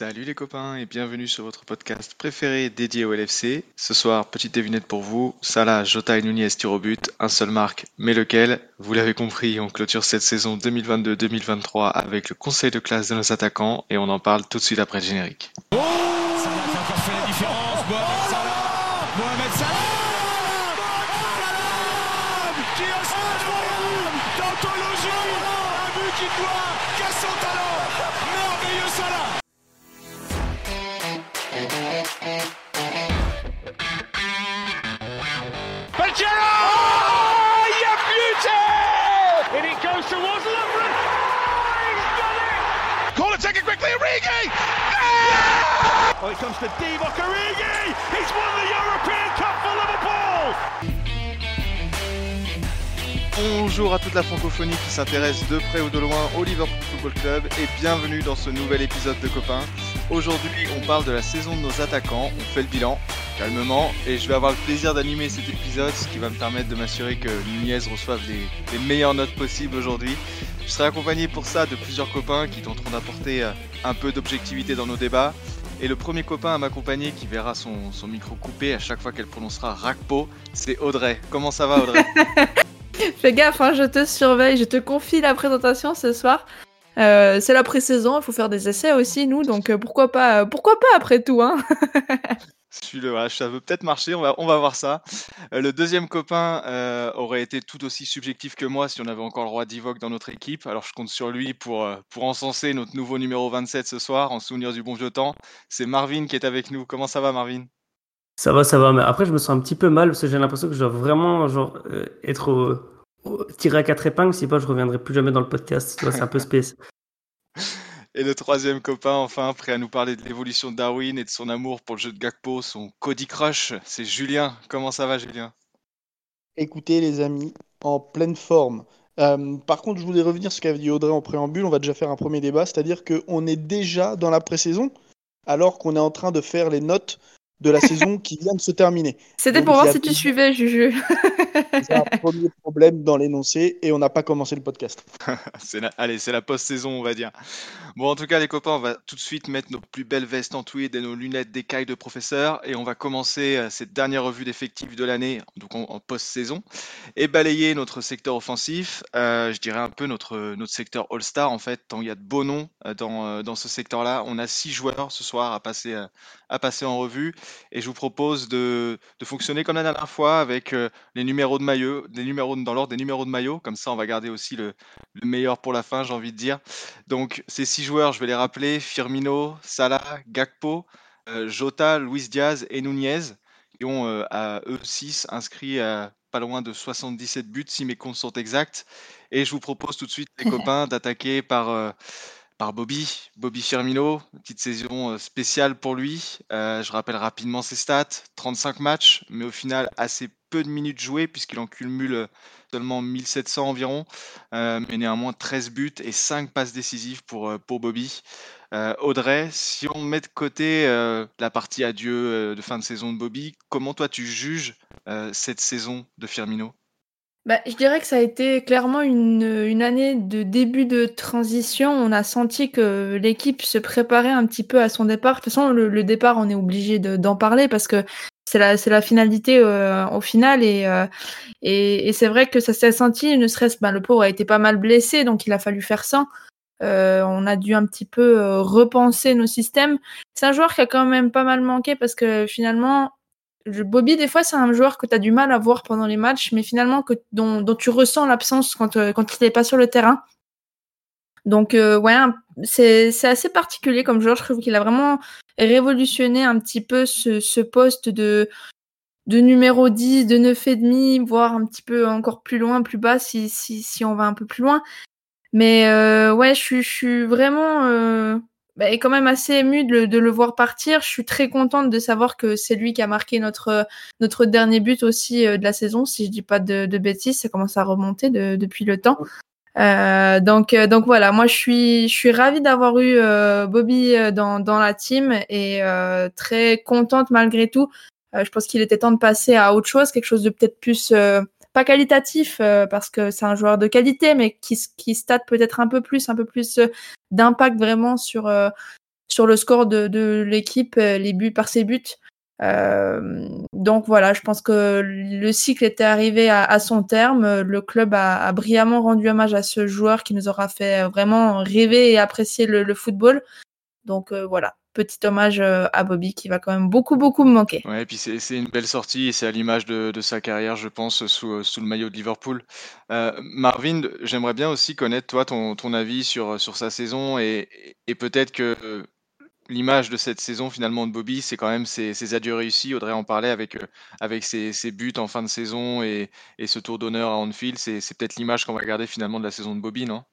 Salut les copains et bienvenue sur votre podcast préféré dédié au LFC. Ce soir, petite devinette pour vous, Salah, Jota et Nunez tirent au but, un seul marque, mais lequel? Vous l'avez compris, on clôture cette saison 2022-2023 avec le conseil de classe de nos attaquants et on en parle tout de suite après le générique. It quickly, Origi Oh, it comes to Divock Origi! He's won the European Cup for Liverpool! Bonjour à toute la francophonie qui s'intéresse de près ou de loin au Liverpool Football Club et bienvenue dans ce nouvel épisode de Copains. Aujourd'hui, on parle de la saison de nos attaquants, on fait le bilan calmement et je vais avoir le plaisir d'animer cet épisode, ce qui va me permettre de m'assurer que Nunez reçoive les, meilleures notes possibles aujourd'hui. Je serai accompagné pour ça de plusieurs copains qui tenteront d'apporter euh, un peu d'objectivité dans nos débats. Et le premier copain à m'accompagner qui verra son, son micro coupé à chaque fois qu'elle prononcera Rakpo, c'est Audrey. Comment ça va Audrey? Fais gaffe, hein, je te surveille, je te confie la présentation ce soir. Euh, c'est la pré-saison, il faut faire des essais aussi, nous, donc euh, pourquoi pas, euh, pourquoi pas après tout, hein Celui-là, voilà, ça veut peut-être marcher, on va, on va voir ça. Euh, le deuxième copain euh, aurait été tout aussi subjectif que moi si on avait encore le roi Divock dans notre équipe. Alors je compte sur lui pour, euh, pour encenser notre nouveau numéro 27 ce soir, en souvenir du bon vieux temps. C'est Marvin qui est avec nous. Comment ça va Marvin? Ça va, ça va, mais après je me sens un petit peu mal parce que j'ai l'impression que je dois vraiment genre, euh, être au- tiré à quatre épingles, si pas je reviendrai plus jamais dans le podcast. C'est un peu space. Et le troisième copain, enfin, prêt à nous parler de l'évolution de Darwin et de son amour pour le jeu de Gakpo, son Cody Crush, c'est Julien. Comment ça va Julien? Écoutez les amis, en pleine forme. Euh, par contre, je voulais revenir sur ce qu'avait dit Audrey en préambule. On va déjà faire un premier débat, c'est-à-dire qu'on est déjà dans la pré-saison, alors qu'on est en train de faire les notes de la saison qui vient de se terminer. C'était pour voir si tu suivais, Juju. C'est un premier problème dans l'énoncé et on n'a pas commencé le podcast. La... Allez, c'est la post-saison, on va dire. Bon, en tout cas, les copains, on va tout de suite mettre nos plus belles vestes en tweed et nos lunettes d'écaille de professeur. Et on va commencer euh, cette dernière revue d'effectifs de l'année, donc en, en post-saison, et balayer notre secteur offensif. euh, je dirais un peu notre, notre secteur All-Star, en fait, tant il y a de beaux noms euh, dans, dans ce secteur-là. On a six joueurs ce soir à passer, euh, à passer en revue. Et je vous propose de, de fonctionner comme la dernière fois avec euh, les numéros de maillot, des numéros dans l'ordre des numéros de maillot. Comme ça, on va garder aussi le, le meilleur pour la fin, j'ai envie de dire. Donc, ces six joueurs, je vais les rappeler Firmino, Salah, Gakpo, euh, Jota, Luis Diaz et Nunez, qui ont euh, à eux six inscrits à pas loin de 77 buts, si mes comptes sont exacts. Et je vous propose tout de suite, les copains, d'attaquer par. Par Bobby, Bobby Firmino, petite saison euh, spéciale pour lui. Euh, je rappelle rapidement ses stats, 35 matchs, mais au final assez peu de minutes jouées puisqu'il en cumule euh, seulement 1700 environ, mais néanmoins 13 buts et 5 passes décisives pour, Bobby. Audrey, si on met de côté la partie adieu de fin de saison de Bobby, comment toi tu juges cette saison de Firmino? Bah, je dirais que ça a été clairement une, une année de début de transition. On a senti que l'équipe se préparait un petit peu à son départ. De toute façon, le, le départ, on est obligé de- d'en parler parce que c'est la, la finalité euh, au final. Et, euh, et, et c'est vrai que ça s'est senti, ne serait-ce ben, le pauvre a été pas mal blessé, donc il a fallu faire ça. Euh, on a dû un petit peu euh, repenser nos systèmes. C'est un joueur qui a quand même pas mal manqué parce que finalement, Bobby, des fois, c'est un joueur que tu as du mal à voir pendant les matchs, mais finalement dont, tu ressens l'absence quand, euh, quand il n'est pas sur le terrain. Donc, euh, ouais, c'est assez particulier comme joueur. Je trouve qu'il a vraiment révolutionné un petit peu ce, poste de, numéro 10, de 9,5, voire un petit peu encore plus loin, plus bas si, on va un peu plus loin. Mais euh, ouais, je, je suis vraiment euh, bah, quand même assez émue de, le- de le voir partir. Je suis très contente de savoir que c'est lui qui a marqué notre, notre dernier but aussi euh, de la saison, si je dis pas de, de bêtises. Ça commence à remonter de- depuis le temps. Euh, donc, euh, donc voilà, moi je suis, je suis ravie d'avoir eu euh, Bobby euh, dans, dans la team et euh, très contente malgré tout. Je pense qu'il était temps de passer à autre chose, quelque chose de peut-être plus pas qualitatif euh, parce que c'est un joueur de qualité, mais qui, qui state peut-être un peu plus, un peu plus euh, d'impact vraiment sur euh, sur le score de, de l'équipe, les buts par ses buts. Euh, donc voilà, je pense que le cycle était arrivé à, son terme. Le club a, brillamment rendu hommage à ce joueur qui nous aura fait vraiment rêver et apprécier le, football. Donc euh, voilà, petit hommage euh, à Bobby qui va quand même beaucoup beaucoup me manquer. Ouais, et puis c'est une belle sortie et c'est à l'image de, sa carrière, je pense, sous, sous le maillot de Liverpool. Marvin, j'aimerais bien aussi connaître toi ton, ton avis sur, sur sa saison et, et peut-être que l'image de cette saison finalement de Bobby, c'est quand même ses, adieux réussis. Audrey en parlait avec, euh, avec ses, buts en fin de saison et, ce tour d'honneur à Anfield. C'est, peut-être l'image qu'on va garder finalement de la saison de Bobby, non?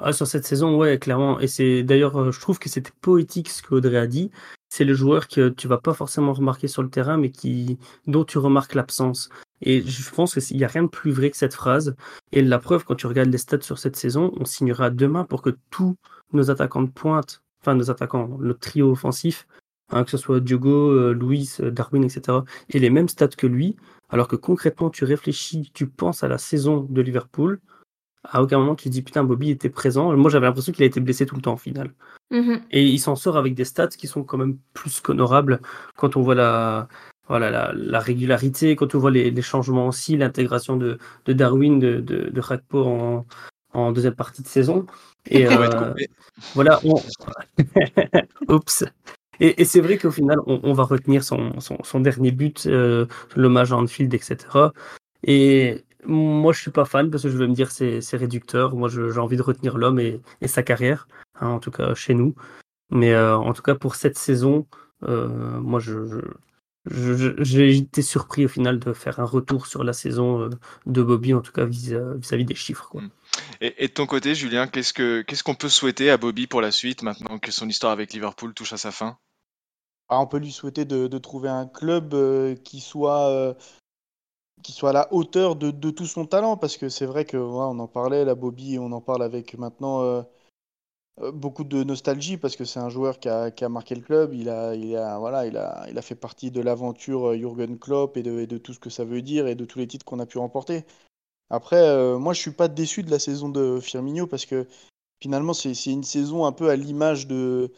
Ah, Sur cette saison, ouais, clairement. Et c'est d'ailleurs, euh, je trouve que c'était poétique ce qu'Audrey a dit. C'est le joueur que tu vas pas forcément remarquer sur le terrain, mais qui, dont tu remarques l'absence. Et je pense qu'il n'y a rien de plus vrai que cette phrase. Et la preuve, quand tu regardes les stats sur cette saison, on signera demain pour que tous nos attaquants de pointe enfin nos attaquants, le trio offensif, hein, que ce soit Diogo, euh, Luis, euh, Darwin, etc., et les mêmes stats que lui, alors que concrètement tu réfléchis, tu penses à la saison de Liverpool, à aucun moment tu te dis putain Bobby était présent. Moi j'avais l'impression qu'il a été blessé tout le temps en finale. Mm-hmm. Et il s'en sort avec des stats qui sont quand même plus qu'honorables quand on voit la, voilà, la, régularité, quand on voit les, changements aussi, l'intégration de, Darwin, de, de, de en, en deuxième partie de saison. Et euh, voilà, oups. Et, c'est vrai qu'au final, on, va retenir son, son, dernier but, euh, l'hommage à Anfield, etc. Et moi, je suis pas fan parce que je vais me dire c'est, c'est réducteur. Moi, j'ai envie de retenir l'homme et, et sa carrière, hein, en tout cas chez nous. Mais euh, en tout cas, pour cette saison, moi, je, j'ai été surpris au final de faire un retour sur la saison de Bobby, en tout cas vis-à-vis des chiffres. Quoi. Mm. Et, de ton côté, Julien, qu'est-ce que qu'est-ce qu'on peut souhaiter à Bobby pour la suite maintenant que son histoire avec Liverpool touche à sa fin? Ah, On peut lui souhaiter de, trouver un club euh, qui soit euh, qui soit à la hauteur de, tout son talent, parce que c'est vrai que on en parlait, la Bobby, on en parle avec maintenant euh, beaucoup de nostalgie, parce que c'est un joueur qui a, marqué le club. Il a, il a, voilà, il a, il a fait partie de l'aventure Jürgen Klopp et de, de tout ce que ça veut dire et de tous les titres qu'on a pu remporter. Après, euh, moi, je suis pas déçu de la saison de Firmino parce que finalement, c'est une saison un peu à l'image de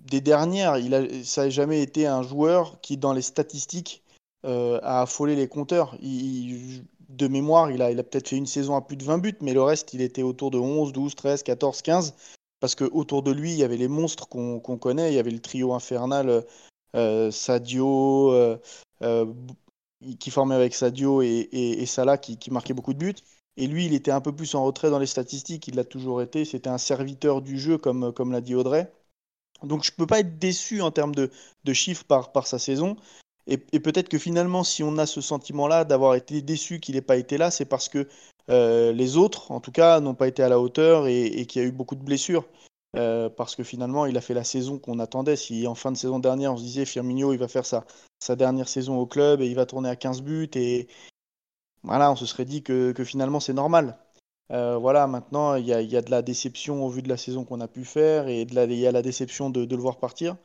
des dernières. Il a, ça n'a jamais été un joueur qui, dans les statistiques, euh, a affolé les compteurs. de mémoire, il a, peut-être fait une saison à plus de 20 buts, mais le reste, il était autour de 11, 12, 13, 14, 15. Parce que autour de lui, il y avait les monstres qu'on connaît. Il y avait le trio infernal euh, Sadio, qui formait avec Sadio et, Salah qui, marquait beaucoup de buts. Et lui, il était un peu plus en retrait dans les statistiques, il l'a toujours été. C'était un serviteur du jeu, comme, l'a dit Audrey. Donc je ne peux pas être déçu en termes de, chiffres par sa saison. Et, peut-être que finalement, si on a ce sentiment-là d'avoir été déçu qu'il n'ait pas été là, c'est parce que euh, les autres, en tout cas, n'ont pas été à la hauteur et, qu'il y a eu beaucoup de blessures. Euh, parce que finalement, il a fait la saison qu'on attendait. Si en fin de saison dernière, on se disait Firmino, il va faire sa, dernière saison au club et il va tourner à 15 buts, et voilà, on se serait dit que, finalement, c'est normal. Euh, voilà, maintenant, il y a, de la déception au vu de la saison qu'on a pu faire et il y a la déception de, le voir partir.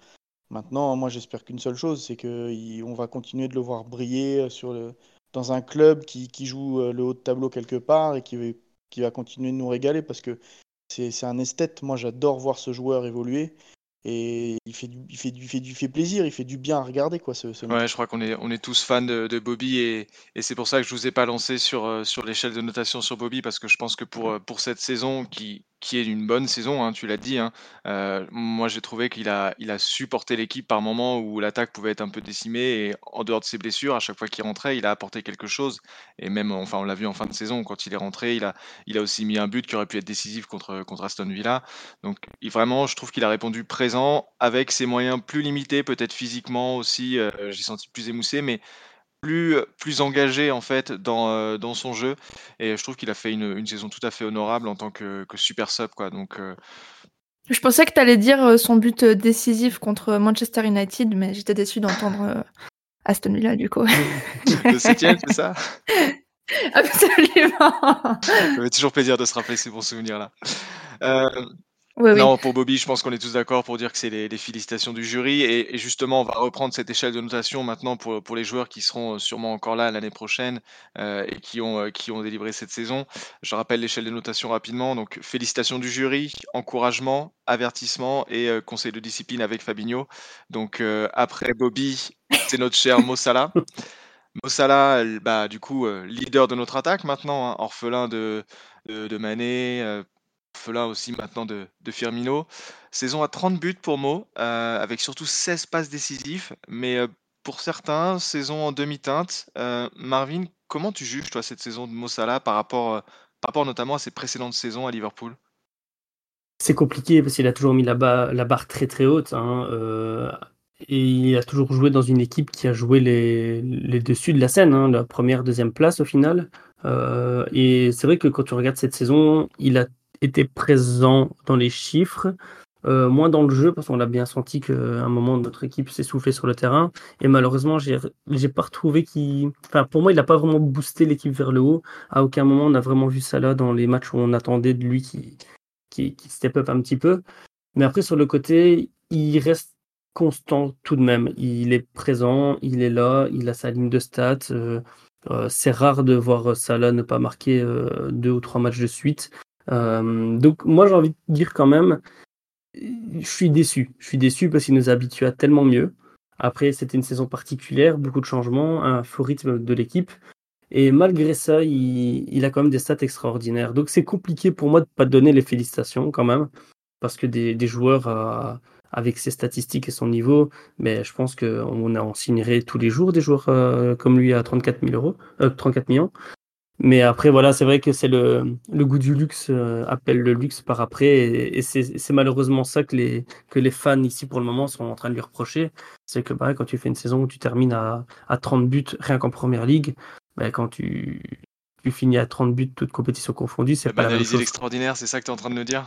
Maintenant, moi, j'espère qu'une seule chose, c'est qu'on va continuer de le voir briller sur le, dans un club qui, qui, joue euh, le haut de tableau quelque part et qui, qui va continuer de nous régaler parce que c'est un esthète. Moi, j'adore voir ce joueur évoluer et il fait du, il fait du, fait du, fait plaisir, il fait du bien à regarder quoi. Ce, Ouais, je crois qu'on est, on est tous fans de, de Bobby et, et c'est pour ça que je vous ai pas lancé sur, euh, sur l'échelle de notation sur Bobby parce que je pense que pour, euh, pour cette saison qui, qui est une bonne saison, hein, tu l'as dit. Hein. Euh, moi, j'ai trouvé qu'il a, il a supporté l'équipe par moments où l'attaque pouvait être un peu décimée et en dehors de ses blessures, à chaque fois qu'il rentrait, il a apporté quelque chose. Et même, enfin, on l'a vu en fin de saison, quand il est rentré, il a, il a aussi mis un but qui aurait pu être décisif contre, contre Aston Villa. Donc, il, vraiment, je trouve qu'il a répondu présent avec ses moyens plus limités, peut-être physiquement aussi. Euh, j'ai senti plus émoussé, mais plus, plus engagé en fait dans, euh, dans son jeu. Et je trouve qu'il a fait une, une, saison tout à fait honorable en tant que, que super sub. Quoi. Donc, euh, Je pensais que tu allais dire euh, son but décisif contre Manchester United, mais j'étais déçu d'entendre Aston Villa du coup. Le septième, c'est ça? Absolument. Ça fait toujours plaisir de se rappeler ces bons Non, pour Bobby, je pense qu'on est tous d'accord pour dire que c'est les, félicitations du jury. Et, justement, on va reprendre cette échelle de notation maintenant pour, pour les joueurs qui seront sûrement encore là l'année prochaine euh, et qui ont, euh, qui ont délivré cette saison. Je rappelle l'échelle de notation rapidement. Donc, félicitations du jury, encouragement, avertissement et euh, conseil de discipline avec Fabinho. Donc, après Bobby, c'est notre cher Mossala. Mossala, bah, du coup, leader de notre attaque maintenant, hein, orphelin de, de, de Mané, orphelin aussi maintenant de, Firmino. Saison à 30 buts pour Mo, euh, avec surtout 16 passes décisives, mais euh, pour certains, saison en demi-teinte. Euh, Marvin, comment tu juges toi cette saison de Mo Salah par rapport, par rapport notamment à ses précédentes saisons à Liverpool? C'est compliqué parce qu'il a toujours mis la, la, barre très très haute. Hein, et il a toujours joué dans une équipe qui a joué les, les dessus de la scène, hein, la première, deuxième place au final. et c'est vrai que quand tu regardes cette saison, il a était présent dans les chiffres, euh, moins dans le jeu, parce qu'on a bien senti qu'à un moment, notre équipe s'essoufflait sur le terrain. Et malheureusement, j'ai pas retrouvé qui. Enfin, pour moi, il n'a pas vraiment boosté l'équipe vers le haut. À aucun moment, on a vraiment vu ça là dans les matchs où on attendait de lui qui, qui, step up un petit peu. Mais après, sur le côté, il reste constant tout de même. Il est présent, il est là, il a sa ligne de stats. Euh, euh, c'est rare de voir Salah ne pas marquer deux ou trois matchs de suite. Euh, donc moi j'ai envie de dire quand même, je suis déçu. Je suis déçu parce qu'il nous habitue à tellement mieux. Après, c'était une saison particulière, beaucoup de changements, un faux rythme de l'équipe. Et malgré ça, il, a quand même des stats extraordinaires. Donc c'est compliqué pour moi de ne pas donner les félicitations quand même. Parce que des, joueurs euh, avec ses statistiques et son niveau, mais je pense qu'on en signerait tous les jours des joueurs euh, comme lui à 34 euros, 34 millions. Mais après, voilà, c'est vrai que c'est le, le goût du luxe euh, appelle le luxe par après. Et, c'est malheureusement ça que les, que les fans ici pour le moment sont en train de lui reprocher. C'est que bah, quand tu fais une saison où tu termines à, à 30 buts rien qu'en première ligue, bah, quand tu, tu finis à 30 buts, toutes compétitions confondues, c'est pas la même chose. l'extraordinaire, c'est ça que tu es en train de nous dire?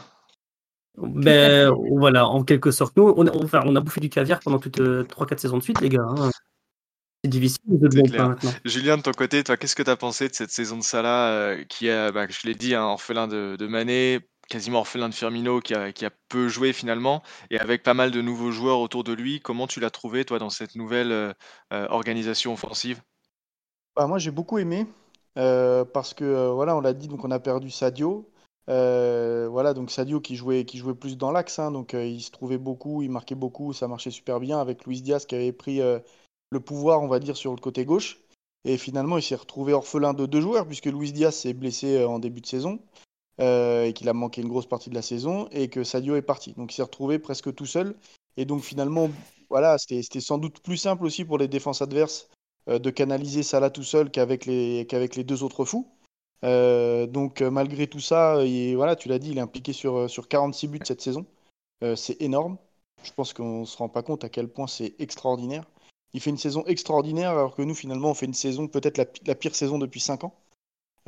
Ben voilà, en quelque sorte. Nous, on, enfin, on a bouffé du caviar pendant toutes 3-4 euh, saisons de suite, les gars. Hein difficile de maintenant. Julien, de ton côté, toi, qu'est-ce que tu as pensé de cette saison de Salah euh, qui est, bah, je l'ai dit, un orphelin de, de, Mané, quasiment orphelin de Firmino qui a, qui a, peu joué finalement, et avec pas mal de nouveaux joueurs autour de lui. Comment tu l'as trouvé, toi, dans cette nouvelle euh, euh, organisation offensive? Bah, Moi, j'ai beaucoup aimé. parce que voilà, on l'a dit, donc on a perdu Sadio. voilà, donc Sadio qui jouait, qui jouait plus dans l'axe, hein, donc il se trouvait beaucoup, il marquait beaucoup, ça marchait super bien avec Luis Diaz qui avait pris le pouvoir, on va dire, sur le côté gauche. Et finalement, il s'est retrouvé orphelin de deux joueurs, puisque Luis Diaz s'est blessé euh, en début de saison, euh, et qu'il a manqué une grosse partie de la saison, et que Sadio est parti. Donc il s'est retrouvé presque tout seul. Et donc finalement, voilà, c'était sans doute plus simple aussi pour les défenses adverses euh, de canaliser Salah tout seul qu'avec les, deux autres fous. donc malgré tout ça, voilà, tu l'as dit, il est impliqué sur, sur 46 buts cette saison. c'est énorme. Je pense qu'on ne se rend pas compte à quel point c'est extraordinaire il fait une saison extraordinaire, alors que nous, finalement, on fait une saison, peut-être la, pire saison depuis 5 ans.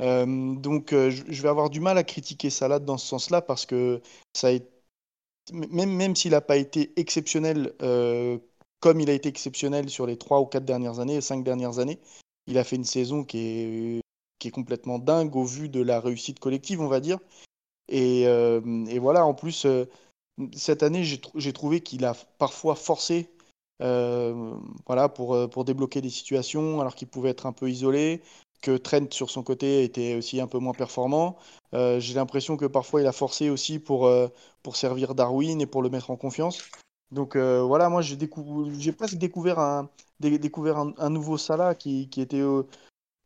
Euh, donc, euh, je vais avoir du mal à critiquer Salah dans ce sens-là, parce que ça même, même s'il n'a pas été exceptionnel euh, comme il a été exceptionnel sur les 3 ou 4 dernières années, 5 dernières années, il a fait une saison qui est, qui est complètement dingue au vu de la réussite collective, on va dire. Et voilà, en plus, cette année, j'ai trouvé qu'il a parfois forcé euh, voilà, pour, euh, pour débloquer des situations alors qu'il pouvait être un peu isolé, que Trent sur son côté était aussi un peu moins performant. Euh, j'ai l'impression que parfois il a forcé aussi pour, pour servir Darwin et pour le mettre en confiance. Donc voilà, moi j'ai j'ai presque découvert un, découvert un, nouveau Salah qui, qui était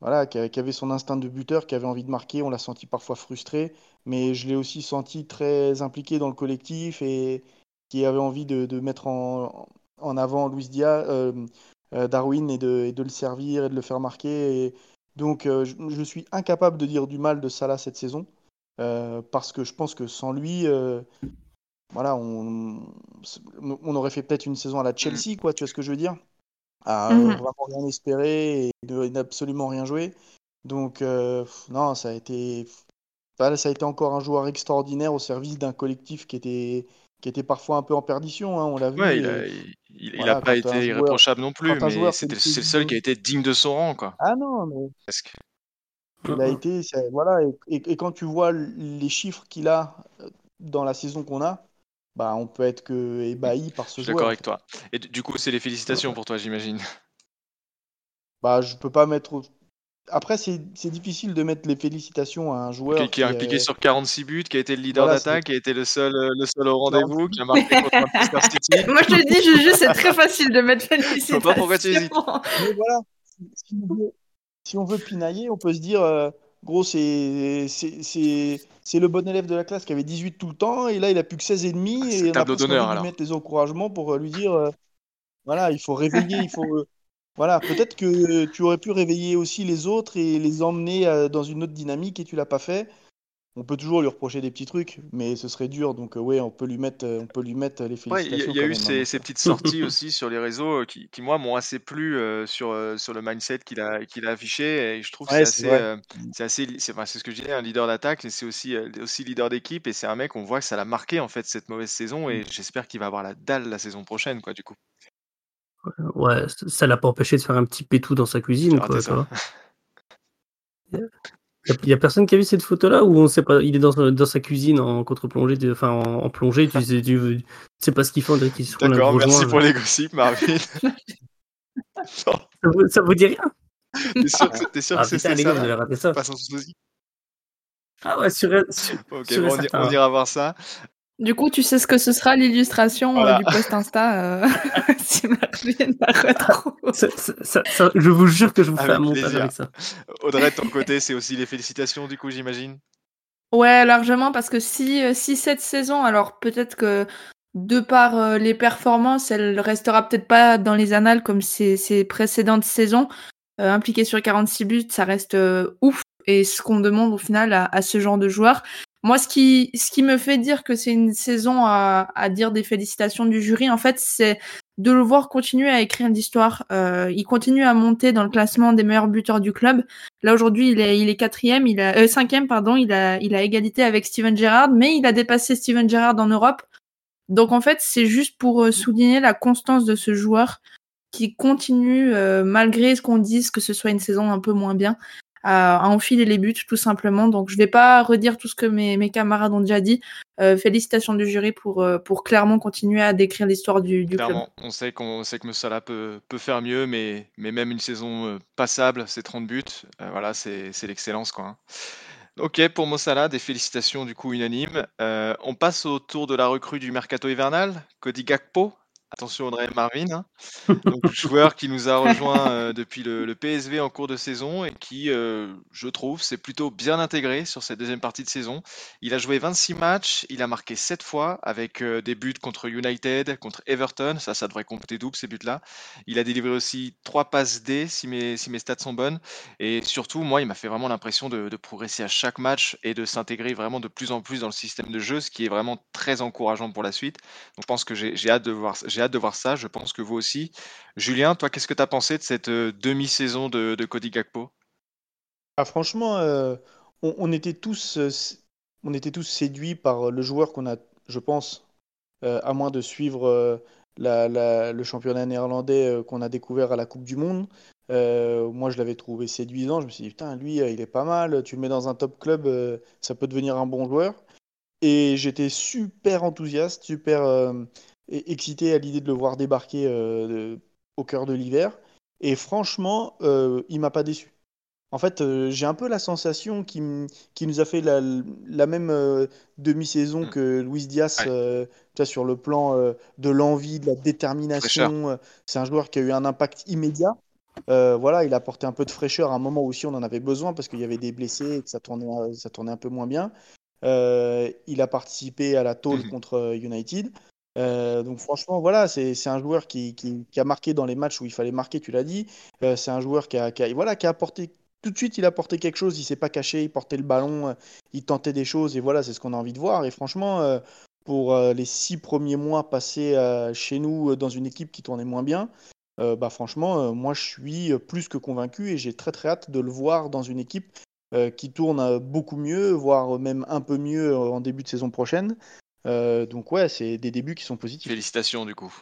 voilà, qui, avait son instinct de buteur, qui avait envie de marquer. On l'a senti parfois frustré, mais je l'ai aussi senti très impliqué dans le collectif et qui avait envie de, de mettre en, en avant Luis Diaz, euh, euh, Darwin et de, de, le servir et de le faire marquer. Et donc euh, je, suis incapable de dire du mal de Salah cette saison parce que je pense que sans lui, voilà, on, on, aurait fait peut-être une saison à la Chelsea, quoi. Tu vois ce que je veux dire? À mhm. vraiment rien espérer et n'absolument rien jouer. Donc non, ça a été ça a été encore un joueur extraordinaire au service d'un collectif qui était qui était parfois un peu en perdition, hein, on l'a vu. il n'a pas été irréprochable non plus, mais c'est le seul qui a été digne de son rang. Quoi. Ah non, mais... Il a été, voilà, et, quand tu vois les chiffres qu'il a dans la saison qu'on a, bah, on peut être que ébahi par ce Je suis joueur. d'accord avec toi. Et du du coup, c'est les félicitations pour toi, j'imagine. Bah, je peux pas mettre. Après, c'est difficile de mettre les félicitations à un joueur Qui, qui est qui, impliqué euh, sur 46 buts, qui a été le leader Voilà, d'attaque, qui a été le seul, euh, le seul au 46 rendez-vous, qui a marqué contre Manchester City. Moi, je te dis, Juju, c'est très facile de mettre félicitations. pas pourquoi tu hésites. Mais voilà, si, on veut, si on veut pinailler, on peut se dire, euh, gros, c'est le bon élève de la classe qui avait 18 tout le temps, et là, il a plus que 16 et demi, Ah, c'est et on a d'honneur, mettre les encouragements pour lui dire, euh, voilà, il faut réveiller, il faut... euh, voilà, peut-être que tu aurais pu réveiller aussi les autres et les emmener euh, dans une autre dynamique, et tu l'as pas fait. On peut toujours lui reprocher des petits trucs, mais ce serait dur, donc euh, ouais, on peut lui mettre, euh, on peut lui mettre les Ouais, il y a, félicitations il y a eu ces, hein, ces petites sorties aussi sur les réseaux qui, qui, moi, m'ont assez plu euh, sur, sur le mindset qu'il a, qu'il a affiché. Et je trouve que Ouais, c'est c'est assez, euh, c'est assez, c'est enfin, ce que je disais, un leader d'attaque, mais c'est aussi, euh, aussi leader d'équipe. Et c'est un mec, on voit que ça l'a marqué en fait cette mauvaise saison. Mm. Et j'espère qu'il va avoir la dalle la saison prochaine, quoi, du coup. Ouais, ça- ça l'a pas empêché de faire un petit pétou dans sa cuisine, raté quoi, tu ça. Il y a personne qui a vu cette photo-là où on sait pas, il est dans, dans sa cuisine en contre-plongée, enfin en, en plongée, tu sais, tu, tu sais pas ce qu'il fait, on dirait qu'il se D'accord, merci pour là. les gossips, Marvin. Ça, vous, ça vous dit rien? T'es sûr que c'est- t'es sûr Ah que c'est ça gars, raté ça. Pas sans souci? Ah ouais, sur, sur, Ok, sûr et bon, on ira voir ça. Du coup, tu sais ce que ce sera l'illustration euh, du post Insta euh, si Marvin la retrouve. Ça- ça- ça- ça- je vous jure que je vous fais un montage plaisir. avec ça. Audrey, de ton côté, c'est aussi les félicitations, du coup, j'imagine. Ouais, largement, parce que si, euh, si cette saison, alors peut-être que de par euh, les performances, elle restera peut-être pas dans les annales comme ses, ses précédentes saisons. Euh, impliquée sur 46 buts, ça reste euh, ouf. Et ce qu'on demande au final à, à ce genre de joueur. Moi, ce qui, me fait dire que c'est une saison à, dire des félicitations du jury, en fait, c'est de le voir continuer à écrire l'histoire. Euh, il continue à monter dans le classement des meilleurs buteurs du club. Là aujourd'hui, il est, quatrième, il a euh, cinquième, pardon. Il a, il a égalité avec Steven Gerrard, mais il a dépassé Steven Gerrard en Europe. Donc en fait, c'est juste pour euh, souligner la constance de ce joueur qui continue, euh, malgré ce qu'on dise que ce soit une saison un peu moins bien, à, enfiler les buts tout simplement. Donc je vais pas redire tout ce que mes, camarades ont déjà dit. Euh, félicitations du jury pour, euh, pour clairement continuer à décrire l'histoire du, du club. Clairement, on sait qu'on sait que Moussala peut, peut faire mieux, mais, mais même une saison euh, passable, c'est 30 buts. voilà, c'est l'excellence, quoi. hein. Ok, pour Mossala, des félicitations du coup unanimes. On passe au tour de la recrue du mercato hivernal, Cody Gakpo. Attention Audrey Marvin, hein. joueur qui nous a rejoint euh, depuis le, PSV en cours de saison et qui, euh, je trouve, s'est plutôt bien intégré sur cette deuxième partie de saison. Il a joué 26 matchs, il a marqué 7 fois avec euh, des buts contre United, contre Everton, ça, ça devrait compter double ces buts-là. Il a délivré aussi 3 passes D si mes, si mes stats sont bonnes. Et surtout, moi, il m'a fait vraiment l'impression de, progresser à chaque match et de s'intégrer vraiment de plus en plus dans le système de jeu, ce qui est vraiment très encourageant pour la suite. Donc je pense que j'ai hâte, de voir- de voir ça, je pense que vous aussi. Julien, toi, qu'est-ce que tu as pensé de cette euh, demi-saison de, Cody Gakpo? Ah, franchement, euh, on, était tous, euh, on était tous séduits par le joueur qu'on a, je pense, à moins de suivre la- le championnat néerlandais qu'on a découvert à la Coupe du Monde. Moi, je l'avais trouvé séduisant. Je me suis dit, putain, lui, il est pas mal. Tu le mets dans un top club, ça peut devenir un bon joueur. Et j'étais super enthousiaste, super excité à l'idée de le voir débarquer euh, de- au cœur de l'hiver. Et franchement, euh, il m'a pas déçu. En fait, euh, j'ai un peu la sensation qu'il qu'il nous a fait la, la même demi-saison que Luis Diaz, Ouais. tu vois, sur le plan de l'envie, de la détermination. C'est un joueur qui a eu un impact immédiat. Euh, voilà, il a apporté un peu de fraîcheur à un moment où aussi on en avait besoin parce qu'il y avait des blessés et que ça tournait, ça tournait un peu moins bien. Euh, il a participé à la tôle Mhm. contre United. Euh, donc franchement, voilà, c'est un joueur qui, qui- a marqué dans les matchs où il fallait marquer, tu l'as dit. Euh, c'est un joueur qui a, qui voilà, qui a apporté, tout de suite, il a apporté quelque chose, il s'est pas caché, il portait le ballon, euh, il tentait des choses, et voilà, c'est ce qu'on a envie de voir. Et franchement, pour les six premiers mois passés chez nous dans une équipe qui tournait moins bien, bah franchement, moi je suis plus que convaincu et j'ai très très hâte de le voir dans une équipe qui tourne beaucoup mieux, voire même un peu mieux en début de saison prochaine. Euh, donc ouais, c'est des débuts qui sont positifs. Félicitations du coup.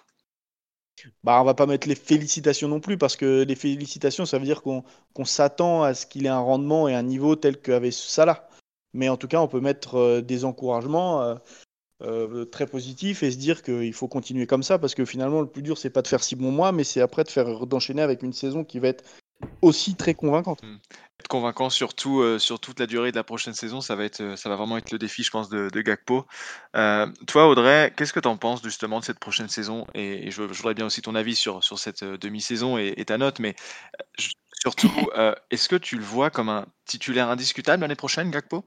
Bah, on va pas mettre les félicitations non plus, parce que les félicitations, ça veut dire qu'on s'attend à ce qu'il ait un rendement et un niveau tel qu'avait Salah. Mais en tout cas, on peut mettre euh, des encouragements. euh, très positif et se dire qu'il faut continuer comme ça parce que finalement le plus dur c'est pas de faire six bons mois mais c'est après de faire d'enchaîner avec une saison qui va être aussi très convaincante. Hmm. Être convaincant surtout euh, sur toute la durée de la prochaine saison, ça va être euh, ça va vraiment être le défi je pense de, de Gakpo. toi Audrey, qu'est-ce que tu en penses justement de cette prochaine saison? Et, je, voudrais bien aussi ton avis sur, sur cette demi-saison et, ta note mais surtout est-ce que tu le vois comme un titulaire indiscutable l'année prochaine Gakpo?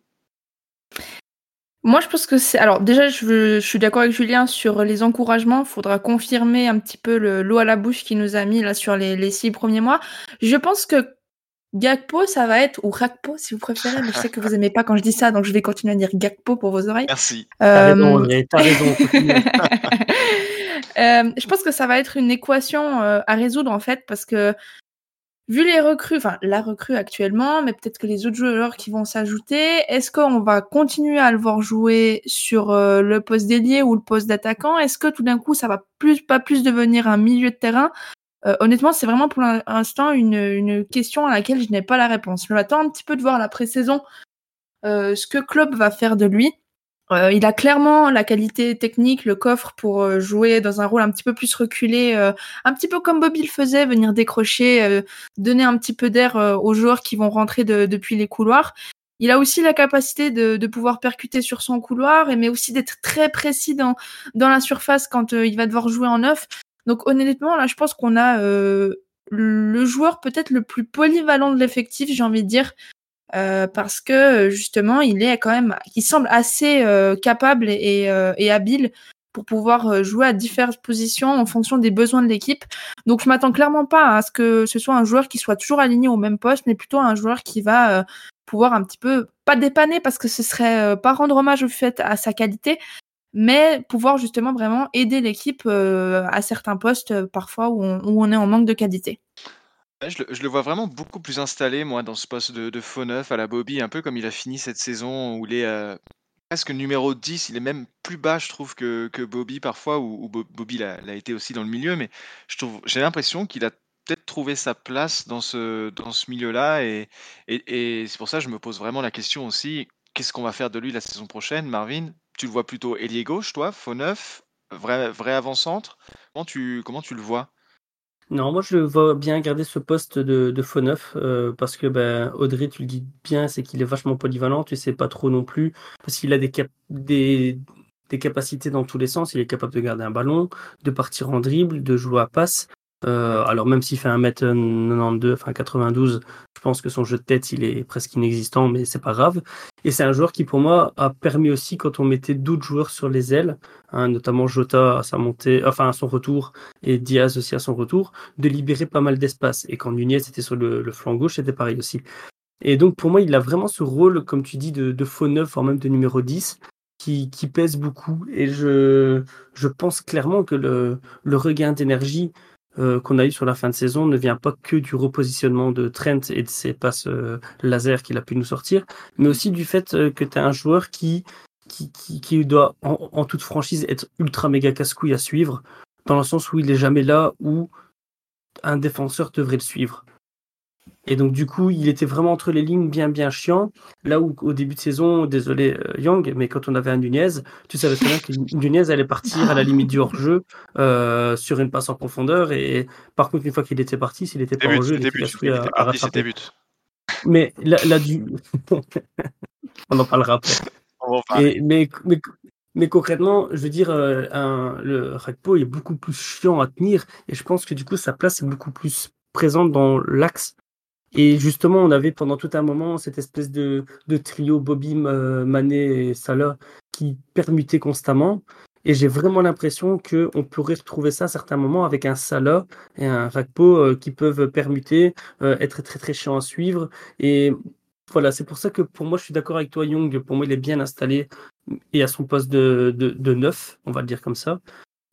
Moi, je pense que c'est. Alors, déjà, je, suis d'accord avec Julien sur les encouragements. Il faudra confirmer un petit peu l'eau à la bouche qu'il nous a mis là sur les, six premiers mois. Je pense que Gakpo, ça va être, ou Rakpo si vous préférez, mais je sais que vous aimez pas quand je dis ça, donc je vais continuer à dire Gakpo pour vos oreilles. Merci. Euh... T'as raison, euh, je pense que ça va être une équation euh, à résoudre en fait, parce que Vu les recrues, enfin la recrue actuellement, mais peut-être que les autres joueurs qui vont s'ajouter, est-ce qu'on va continuer à le voir jouer sur euh, le poste d'ailier ou le poste d'attaquant? Est-ce que tout d'un coup ça va plus pas plus devenir un milieu de terrain? Euh, Honnêtement, c'est vraiment pour l'instant une, une, question à laquelle je n'ai pas la réponse. Je m'attends un petit peu de voir la pré-saison, euh, ce que Klopp va faire de lui. Euh, il a clairement la qualité technique, le coffre pour euh, jouer dans un rôle un petit peu plus reculé, euh, un petit peu comme Bobby le faisait, venir décrocher, donner un petit peu d'air aux joueurs qui vont rentrer depuis les couloirs. Il a aussi la capacité de, pouvoir percuter sur son couloir, mais aussi d'être très précis dans, dans la surface quand il va devoir jouer en neuf. Donc honnêtement, là, je pense qu'on a le joueur peut-être le plus polyvalent de l'effectif, j'ai envie de dire. Euh, parce que justement, il est quand même, il semble assez euh, capable et, euh, et, habile pour pouvoir jouer à différentes positions en fonction des besoins de l'équipe. Donc, je m'attends clairement pas à ce que ce soit un joueur qui soit toujours aligné au même poste, mais plutôt un joueur qui va pouvoir un petit peu, pas dépanner parce que ce serait pas rendre hommage au fait à sa qualité, mais pouvoir justement vraiment aider l'équipe à certains postes parfois où on, où on est en manque de qualité je le, vois vraiment beaucoup plus installé, moi, dans ce poste de, faux neuf à la Bobby, un peu comme il a fini cette saison où il est euh, presque numéro 10. Il est même plus bas, je trouve, que, Bobby parfois, ou, Bobby l'a été aussi dans le milieu, mais j'ai l'impression qu'il a peut-être trouvé sa place dans ce, dans ce milieu-là. Et, et, c'est pour ça que je me pose vraiment la question aussi qu'est-ce qu'on va faire de lui la saison prochaine? Marvin, tu le vois plutôt ailier gauche, toi, faux neuf, vrai, vrai avant-centre? Comment tu, comment tu le vois? Non, moi je vois bien garder ce poste de, de faux neuf euh, parce que ben, Audrey, tu le dis bien, c'est qu'il est vachement polyvalent, tu sais pas trop non plus, parce qu'il a des, des, des capacités dans tous les sens, il est capable de garder un ballon, de partir en dribble, de jouer à passe. Euh, alors même s'il fait 1m92, enfin 92, je pense que son jeu de tête, il est presque inexistant, mais c'est pas grave. Et c'est un joueur qui, pour moi, a permis aussi, quand on mettait d'autres joueurs sur les ailes, hein, notamment Jota à sa montée, enfin à son retour, et Diaz aussi à son retour, de libérer pas mal d'espace. Et quand Nunez était sur le, flanc gauche, c'était pareil aussi. Et donc pour moi, il a vraiment ce rôle, comme tu dis, de, faux neuf, voire même de numéro 10, qui, pèse beaucoup. Et je, pense clairement que le regain d'énergie euh, qu'on a eu sur la fin de saison ne vient pas que du repositionnement de Trent et de ses passes euh, laser qu'il a pu nous sortir, mais aussi du fait euh, que tu as un joueur qui, qui, qui, doit, en, toute franchise, être ultra méga casse-couille à suivre, dans le sens où il est jamais là où un défenseur devrait le suivre. Et donc, du coup, il était vraiment entre les lignes, bien, bien chiant. Là où, au début de saison, désolé euh, Young, mais quand on avait un Nunez, tu savais très bien que Nunez allait partir à la limite du hors-jeu euh, sur une passe en profondeur. Et par contre, une fois qu'il était parti, s'il était pas en jeu, il était à, à rattraper. Mais là, du... on en parlera après. Et, mais, mais, mais, concrètement, je veux dire, euh, un, le Rakpo est beaucoup plus chiant à tenir. Et je pense que du coup, sa place est beaucoup plus présente dans l'axe et justement, on avait pendant tout un moment cette espèce de, de trio Bobby, Mané et Salah qui permutait constamment. Et j'ai vraiment l'impression qu'on pourrait retrouver ça à certains moments avec un Salah et un Rakpo euh, qui peuvent permuter, euh, être très très chiant à suivre. Et voilà, c'est pour ça que pour moi, je suis d'accord avec toi, Young. Pour moi, il est bien installé et à son poste de, de, de neuf, on va le dire comme ça.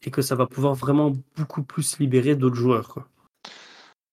Et que ça va pouvoir vraiment beaucoup plus libérer d'autres joueurs. Quoi.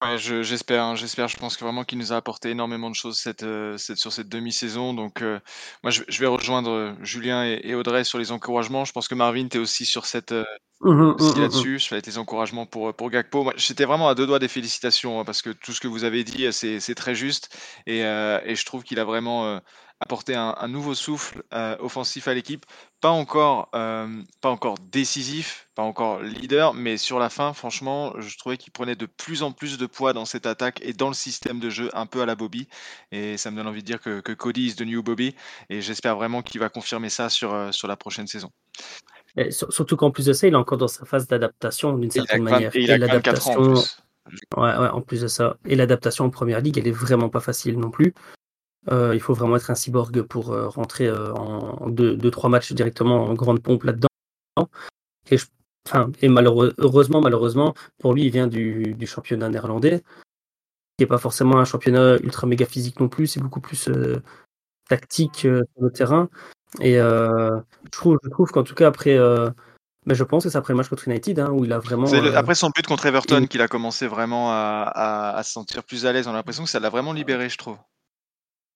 Ouais, j'espère, hein, j'espère. Je pense que vraiment qu'il nous a apporté énormément de choses cette, euh, cette- sur cette demi-saison. Donc, euh, moi, je, je vais rejoindre euh, Julien et, Audrey sur les encouragements. Je pense que Marvin, tu es aussi sur cette, mmh mmh aussi mmh là-dessus. Je vais être les encouragements pour, pour Gakpo. Moi, j'étais vraiment à deux doigts des félicitations hein, parce que tout ce que vous avez dit, c'est c'est très juste. Et, et je trouve qu'il a vraiment apporter un, nouveau souffle euh, offensif à l'équipe. Pas encore, euh, pas encore décisif, pas encore leader, mais sur la fin, franchement, je trouvais qu'il prenait de plus en plus de poids dans cette attaque et dans le système de jeu, un peu à la Bobby. Et ça me donne envie de dire que, Cody is the new Bobby. Et j'espère vraiment qu'il va confirmer ça sur, euh, sur la prochaine saison. surtout qu'en plus de ça, il est encore dans sa phase d'adaptation d'une certaine manière. Et, il l'adaptation. Ouais, ouais, en plus de ça. Et l'adaptation en première ligue, elle est vraiment pas facile non plus. Euh, il faut vraiment être un cyborg pour euh, rentrer euh, en 2-3 matchs directement en grande pompe là-dedans. Et, et malheureusement, malheureusement, pour lui, il vient du, championnat néerlandais, qui n'est pas forcément un championnat ultra méga physique non plus, c'est beaucoup plus tactique sur le terrain. Et je trouve, je trouve qu'en tout cas, après, mais je pense que c'est après le match contre United hein, où il a vraiment. après son but contre Everton qu'il a commencé vraiment à, à, se sentir plus à l'aise. On a l'impression que ça l'a vraiment libéré, je trouve.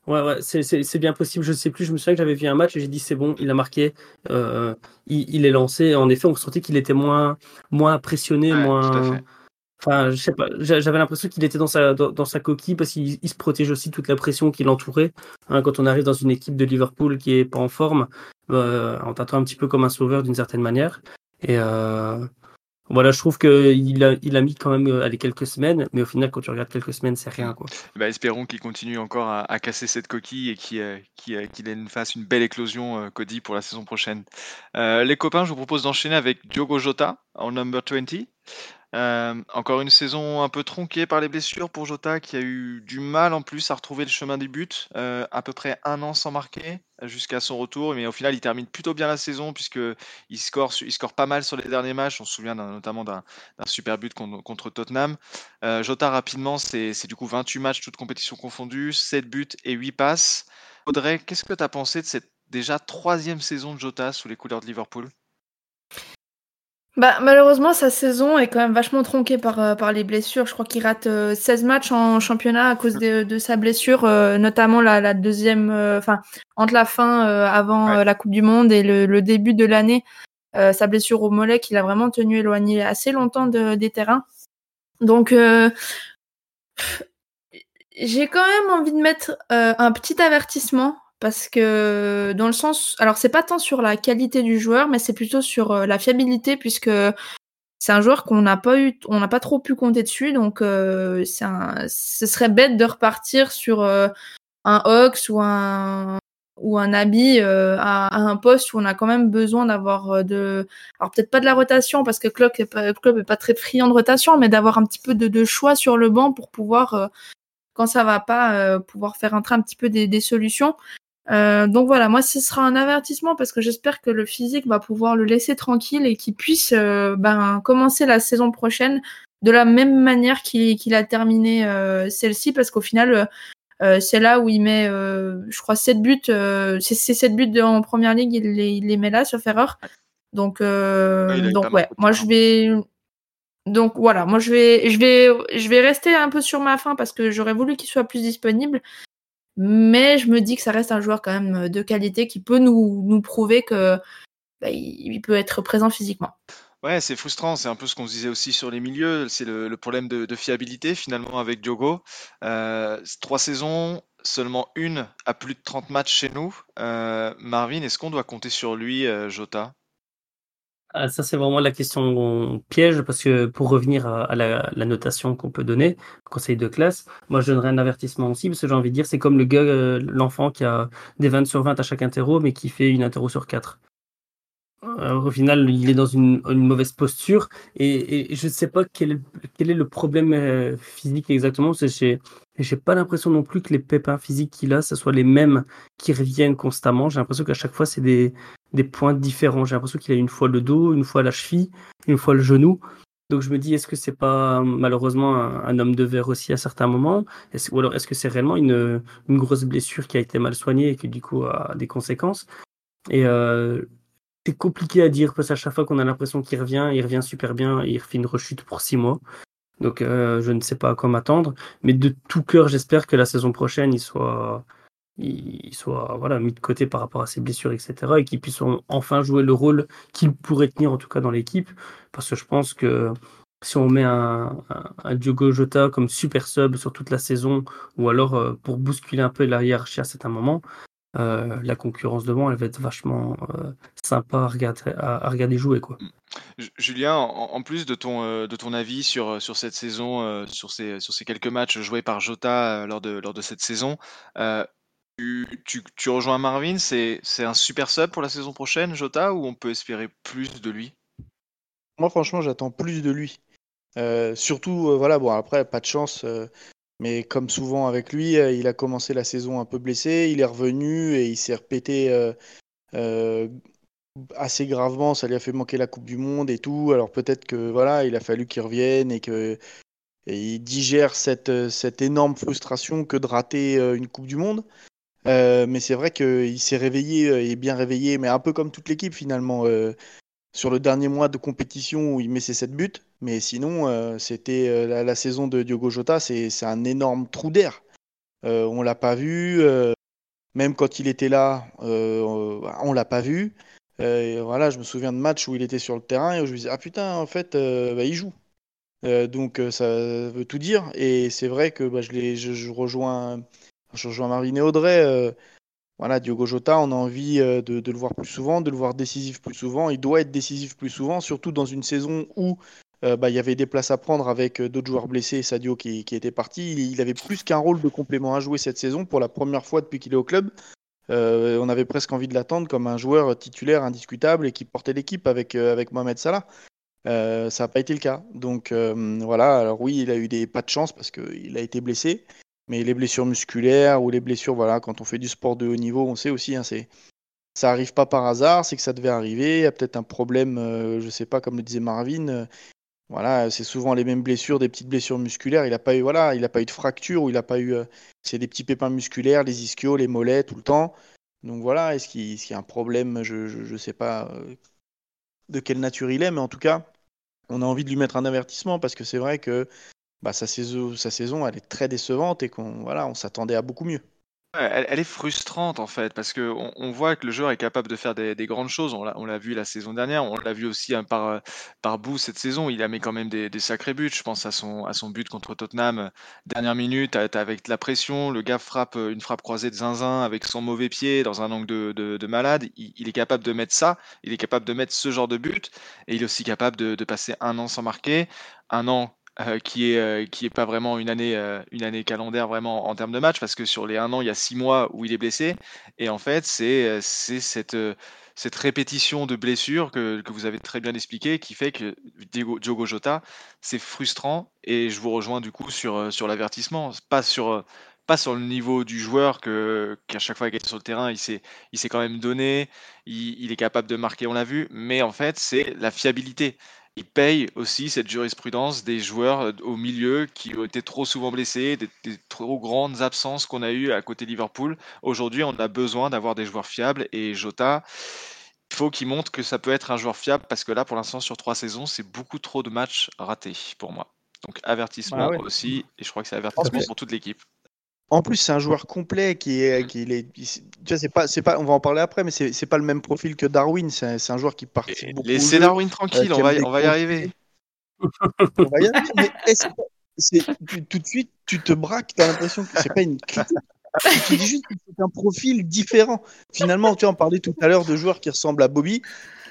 Ouais, ouais, c'est bien possible. Je sais plus. Je me souviens que j'avais vu un match et j'ai dit c'est bon, il a marqué, euh, il, est lancé. En effet, on sentait qu'il était moins, moins impressionné, moins. Enfin, je sais pas. J'avais l'impression qu'il était dans sa dans, sa coquille parce qu'il se protège aussi toute la pression qui l'entourait. Hein, quand on arrive dans une équipe de Liverpool qui est pas en forme, euh, on t'attend un petit peu comme un sauveur d'une certaine manière. Et euh, voilà, je trouve qu'il a, il a mis quand même euh, allez, quelques semaines, mais au final, quand tu regardes quelques semaines, c'est rien. Quoi. Bah, espérons qu'il continue encore à, casser cette coquille et qu'il euh, euh, fasse une belle éclosion, Cody, pour la saison prochaine. les copains, je vous propose d'enchaîner avec Diogo Jota en number 20. Euh, encore une saison un peu tronquée par les blessures pour Jota qui a eu du mal en plus à retrouver le chemin des buts, euh, à peu près un an sans marquer jusqu'à son retour, mais au final il termine plutôt bien la saison puisque il score, il score pas mal sur les derniers matchs. On se souvient notamment d'un super but contre, Tottenham. Euh, Jota rapidement, c'est du coup 28 matchs toutes compétitions confondues, 7 buts et 8 passes. Audrey, qu'est-ce que tu as pensé de cette déjà troisième saison de Jota sous les couleurs de Liverpool? Bah, malheureusement, sa saison est quand même vachement tronquée par, euh, par les blessures. Je crois qu'il rate 16 euh, matchs en championnat à cause de, de sa blessure, euh, notamment la, la deuxième, enfin, entre la fin avant la Coupe du Monde et le, le début de l'année. sa blessure au mollet qui l'a vraiment tenu éloigné assez longtemps de, des terrains. Donc, j'ai quand même envie de mettre un petit avertissement parce que dans le sens, alors c'est pas tant sur la qualité du joueur, mais c'est plutôt sur euh, la fiabilité puisque c'est un joueur qu'on n'a pas eu, on n'a pas trop pu compter dessus, donc euh, un, ce serait bête de repartir sur euh, un Ox ou un ou un habit à, un poste où on a quand même besoin d'avoir de, alors peut-être pas de la rotation parce que Klopp est pas, est pas très friand de rotation, mais d'avoir un petit peu de, de, choix sur le banc pour pouvoir quand ça va pas pouvoir faire entrer un petit peu des, des solutions. Euh, donc voilà, moi ce sera un avertissement parce que j'espère que le physique va pouvoir le laisser tranquille et qu'il puisse euh, ben, commencer la saison prochaine de la même manière qu'il a terminé euh, celle-ci parce qu'au final c'est là où il met je crois 7 buts c'est 7 buts en première ligue il les, il les met là sauf erreur. Donc donc ouais moi je vais donc voilà moi je vais je vais je vais rester un peu sur ma fin parce que j'aurais voulu qu'il soit plus disponible mais je me dis que ça reste un joueur quand même euh, de qualité qui peut nous, prouver que bah, il peut être présent physiquement. Ouais, c'est frustrant. C'est un peu ce qu'on disait aussi sur les milieux. C'est le, problème de, fiabilité finalement avec Diogo. Euh, trois saisons, seulement une à plus de 30 matchs chez nous. Euh, Marvin, est-ce qu'on doit compter sur lui, Jota? Ah, ça, c'est vraiment la question piège, parce que pour revenir à, la, notation qu'on peut donner, conseil de classe, moi je donnerais un avertissement aussi, parce que j'ai envie de dire, c'est comme le gars, euh, l'enfant qui a des 20 sur 20 à chaque interro, mais qui fait une interro sur 4. Euh, au final, il est dans une, mauvaise posture, et, je ne sais pas quel, quel, est le problème euh, physique exactement, parce que j'ai pas l'impression non plus que les pépins physiques qu'il a, ce soit les mêmes qui reviennent constamment. J'ai l'impression qu'à chaque fois, c'est des, des points différents. J'ai l'impression qu'il a une fois le dos, une fois la cheville, une fois le genou. Donc je me dis, est-ce que c'est pas malheureusement un, homme de verre aussi à certains moments? Ou alors est-ce que c'est réellement une, grosse blessure qui a été mal soignée et qui du coup a des conséquences? Et euh, c'est compliqué à dire parce qu'à chaque fois qu'on a l'impression qu'il revient, il revient super bien il refait une rechute pour six mois. Donc euh, je ne sais pas à quoi m'attendre. Mais de tout cœur, j'espère que la saison prochaine, il soit il soit voilà, mis de côté par rapport à ses blessures, etc. Et qu'il puisse enfin jouer le rôle qu'il pourrait tenir, en tout cas dans l'équipe. Parce que je pense que si on met un, un, Diogo Jota comme super sub sur toute la saison, ou alors euh, pour bousculer un peu la hiérarchie à certains moments, la concurrence devant, elle va être vachement sympa à regarder, à, regarder jouer. Quoi. Julien, en, plus de ton, de ton avis sur, sur cette saison, sur, ces, sur ces quelques matchs joués par Jota lors, de, lors de cette saison, tu, rejoins Marvin, c'est un super sub pour la saison prochaine, Jota, ou on peut espérer plus de lui? Moi, franchement, j'attends plus de lui. Euh, surtout, euh, voilà, bon, après, pas de chance, euh, mais comme souvent avec lui, il a commencé la saison un peu blessé, il est revenu et il s'est repété assez gravement, ça lui a fait manquer la Coupe du Monde et tout. Alors peut-être que voilà, il a fallu qu'il revienne et que il digère cette énorme frustration que de rater une Coupe du Monde. Mais c'est vrai qu'il s'est réveillé, et bien réveillé, mais un peu comme toute l'équipe finalement sur le dernier mois de compétition où il met ses 7 buts. Mais sinon, euh, c'était euh, la, saison de Diogo Jota, c'est un énorme trou d'air. Euh, on l'a pas vu. même quand il était là, on l'a pas vu. voilà, je me souviens de matchs où il était sur le terrain et où je me disais ah putain en fait bah, il joue. donc ça veut tout dire et c'est vrai que bah, je, je, je, rejoins je rejoins Marvin et Audrey voilà, Diogo Jota, on a envie euh, de, le voir plus souvent, de le voir décisif plus souvent. Il doit être décisif plus souvent, surtout dans une saison où euh, bah, il y avait des places à prendre avec euh, d'autres joueurs blessés Sadio qui, était parti. Il, avait plus qu'un rôle de complément à jouer cette saison pour la première fois depuis qu'il est au club. on avait presque envie de l'attendre comme un joueur titulaire indiscutable et qui portait l'équipe avec, avec Mohamed Salah. ça n'a pas été le cas. Donc voilà, alors oui, il a eu des pas de chance parce qu'il a été blessé. Mais les blessures musculaires ou les blessures, voilà, quand on fait du sport de haut niveau, on sait aussi, hein, c'est ça arrive pas par hasard, c'est que ça devait arriver. Il y a peut-être un problème, je euh, je sais pas, comme le disait Marvin. Euh, voilà, c'est souvent les mêmes blessures, des petites blessures musculaires. Il a pas eu, voilà, il a pas eu de fracture ou il a pas eu, euh, c'est des petits pépins musculaires, les ischios, les mollets, tout le temps. Donc voilà, est-ce qu'il y a un problème Je ne sais pas de quelle nature il est, mais en tout cas, on a envie de lui mettre un avertissement parce que c'est vrai que bah, sa, saison, sa saison, elle est très décevante et qu'on voilà, on s'attendait à beaucoup mieux. elle, est frustrante en fait, parce qu'on on voit que le joueur est capable de faire des, grandes choses. On l'a vu la saison dernière, on l'a vu aussi hein, par, par bout cette saison. Il a mis quand même des, sacrés buts. Je pense à son, à son but contre Tottenham, dernière minute, avec la pression. Le gars frappe une frappe croisée de zinzin avec son mauvais pied dans un angle de, malade. Il, est capable de mettre ça, il est capable de mettre ce genre de but, et il est aussi capable de, de passer un an sans marquer, un an euh, qui est euh, qui est pas vraiment une année euh, une année calendaire vraiment en termes de match parce que sur les un an il y a six mois où il est blessé. Et en fait c'est c'est cette cette répétition de blessures que, que, vous avez très bien expliqué qui fait que Diogo, Jota c'est frustrant. Et je vous rejoins du coup sur sur l'avertissement. Pas sur pas sur le niveau du joueur que qu'à chaque fois qu'il est sur le terrain il s'est il s'est quand même donné. Il est capable de marquer on l'a vu. Mais en fait c'est la fiabilité il paye aussi cette jurisprudence des joueurs euh, au milieu qui ont été trop souvent blessés, des, trop grandes absences qu'on a eues à côté Liverpool. Aujourd'hui, on a besoin d'avoir des joueurs fiables et Jota, il faut qu'il montre que ça peut être un joueur fiable parce que là, pour l'instant, sur trois saisons, c'est beaucoup trop de matchs ratés pour moi. Donc avertissement ah aussi, et je crois que c'est avertissement pour toute l'équipe. En plus, c'est un joueur complet qui est, qui est, tu vois, c'est pas, c'est pas, on va en parler après, mais c'est, c'est pas le même profil que Darwin. C'est, c'est un joueur qui participe beaucoup. Laissez Darwin tranquille, euh, on, va, on va y arriver. on va y arriver. Mais tout de suite, tu te braques, t'as l'impression que c'est pas une critique. Tu dis juste que c'est un profil différent. Finalement, tu vois, on parlait tout à l'heure de joueurs qui ressemblent à Bobby.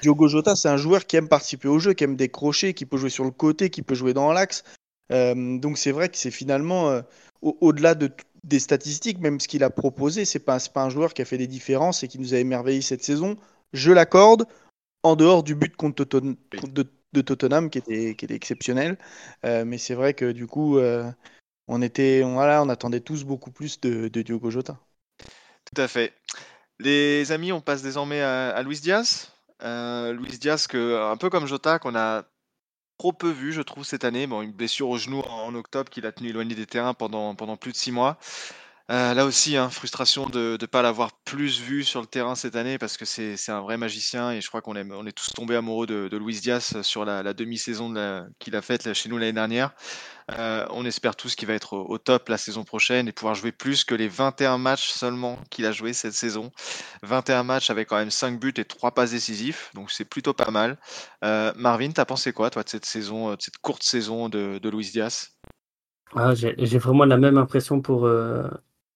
Diogo Jota, c'est un joueur qui aime participer au jeu, qui aime décrocher, qui peut jouer sur le côté, qui peut jouer dans l'axe. Euh, donc c'est vrai que c'est finalement, euh, au-delà de des statistiques, même ce qu'il a proposé, c'est pas, pas un joueur qui a fait des différences et qui nous a émerveillé cette saison. Je l'accorde, en dehors du but contre de, Tottenham qui était, qui était exceptionnel. Euh, mais c'est vrai que du coup, euh, on, était, on, voilà, on attendait tous beaucoup plus de, Diogo Jota. Tout à fait. Les amis, on passe désormais à, Luis Diaz. Euh, Luis Diaz, que, un peu comme Jota, qu'on a trop peu vu, je trouve, cette année. Bon, une blessure au genou en, octobre qui l'a tenu éloigné des terrains pendant, pendant plus de six mois. Euh, là aussi, hein, frustration de ne pas l'avoir plus vu sur le terrain cette année parce que c'est un vrai magicien et je crois qu'on est, on est tous tombés amoureux de, de Luis Diaz sur la, demi-saison qu'il a faite chez nous l'année dernière. Euh, on espère tous qu'il va être au, top la saison prochaine et pouvoir jouer plus que les 21 matchs seulement qu'il a joué cette saison. 21 matchs avec quand même 5 buts et 3 passes décisifs, donc c'est plutôt pas mal. Euh, Marvin, t'as pensé quoi toi de cette saison, de cette courte saison de, de Luis Diaz? Ah, J'ai vraiment la même impression pour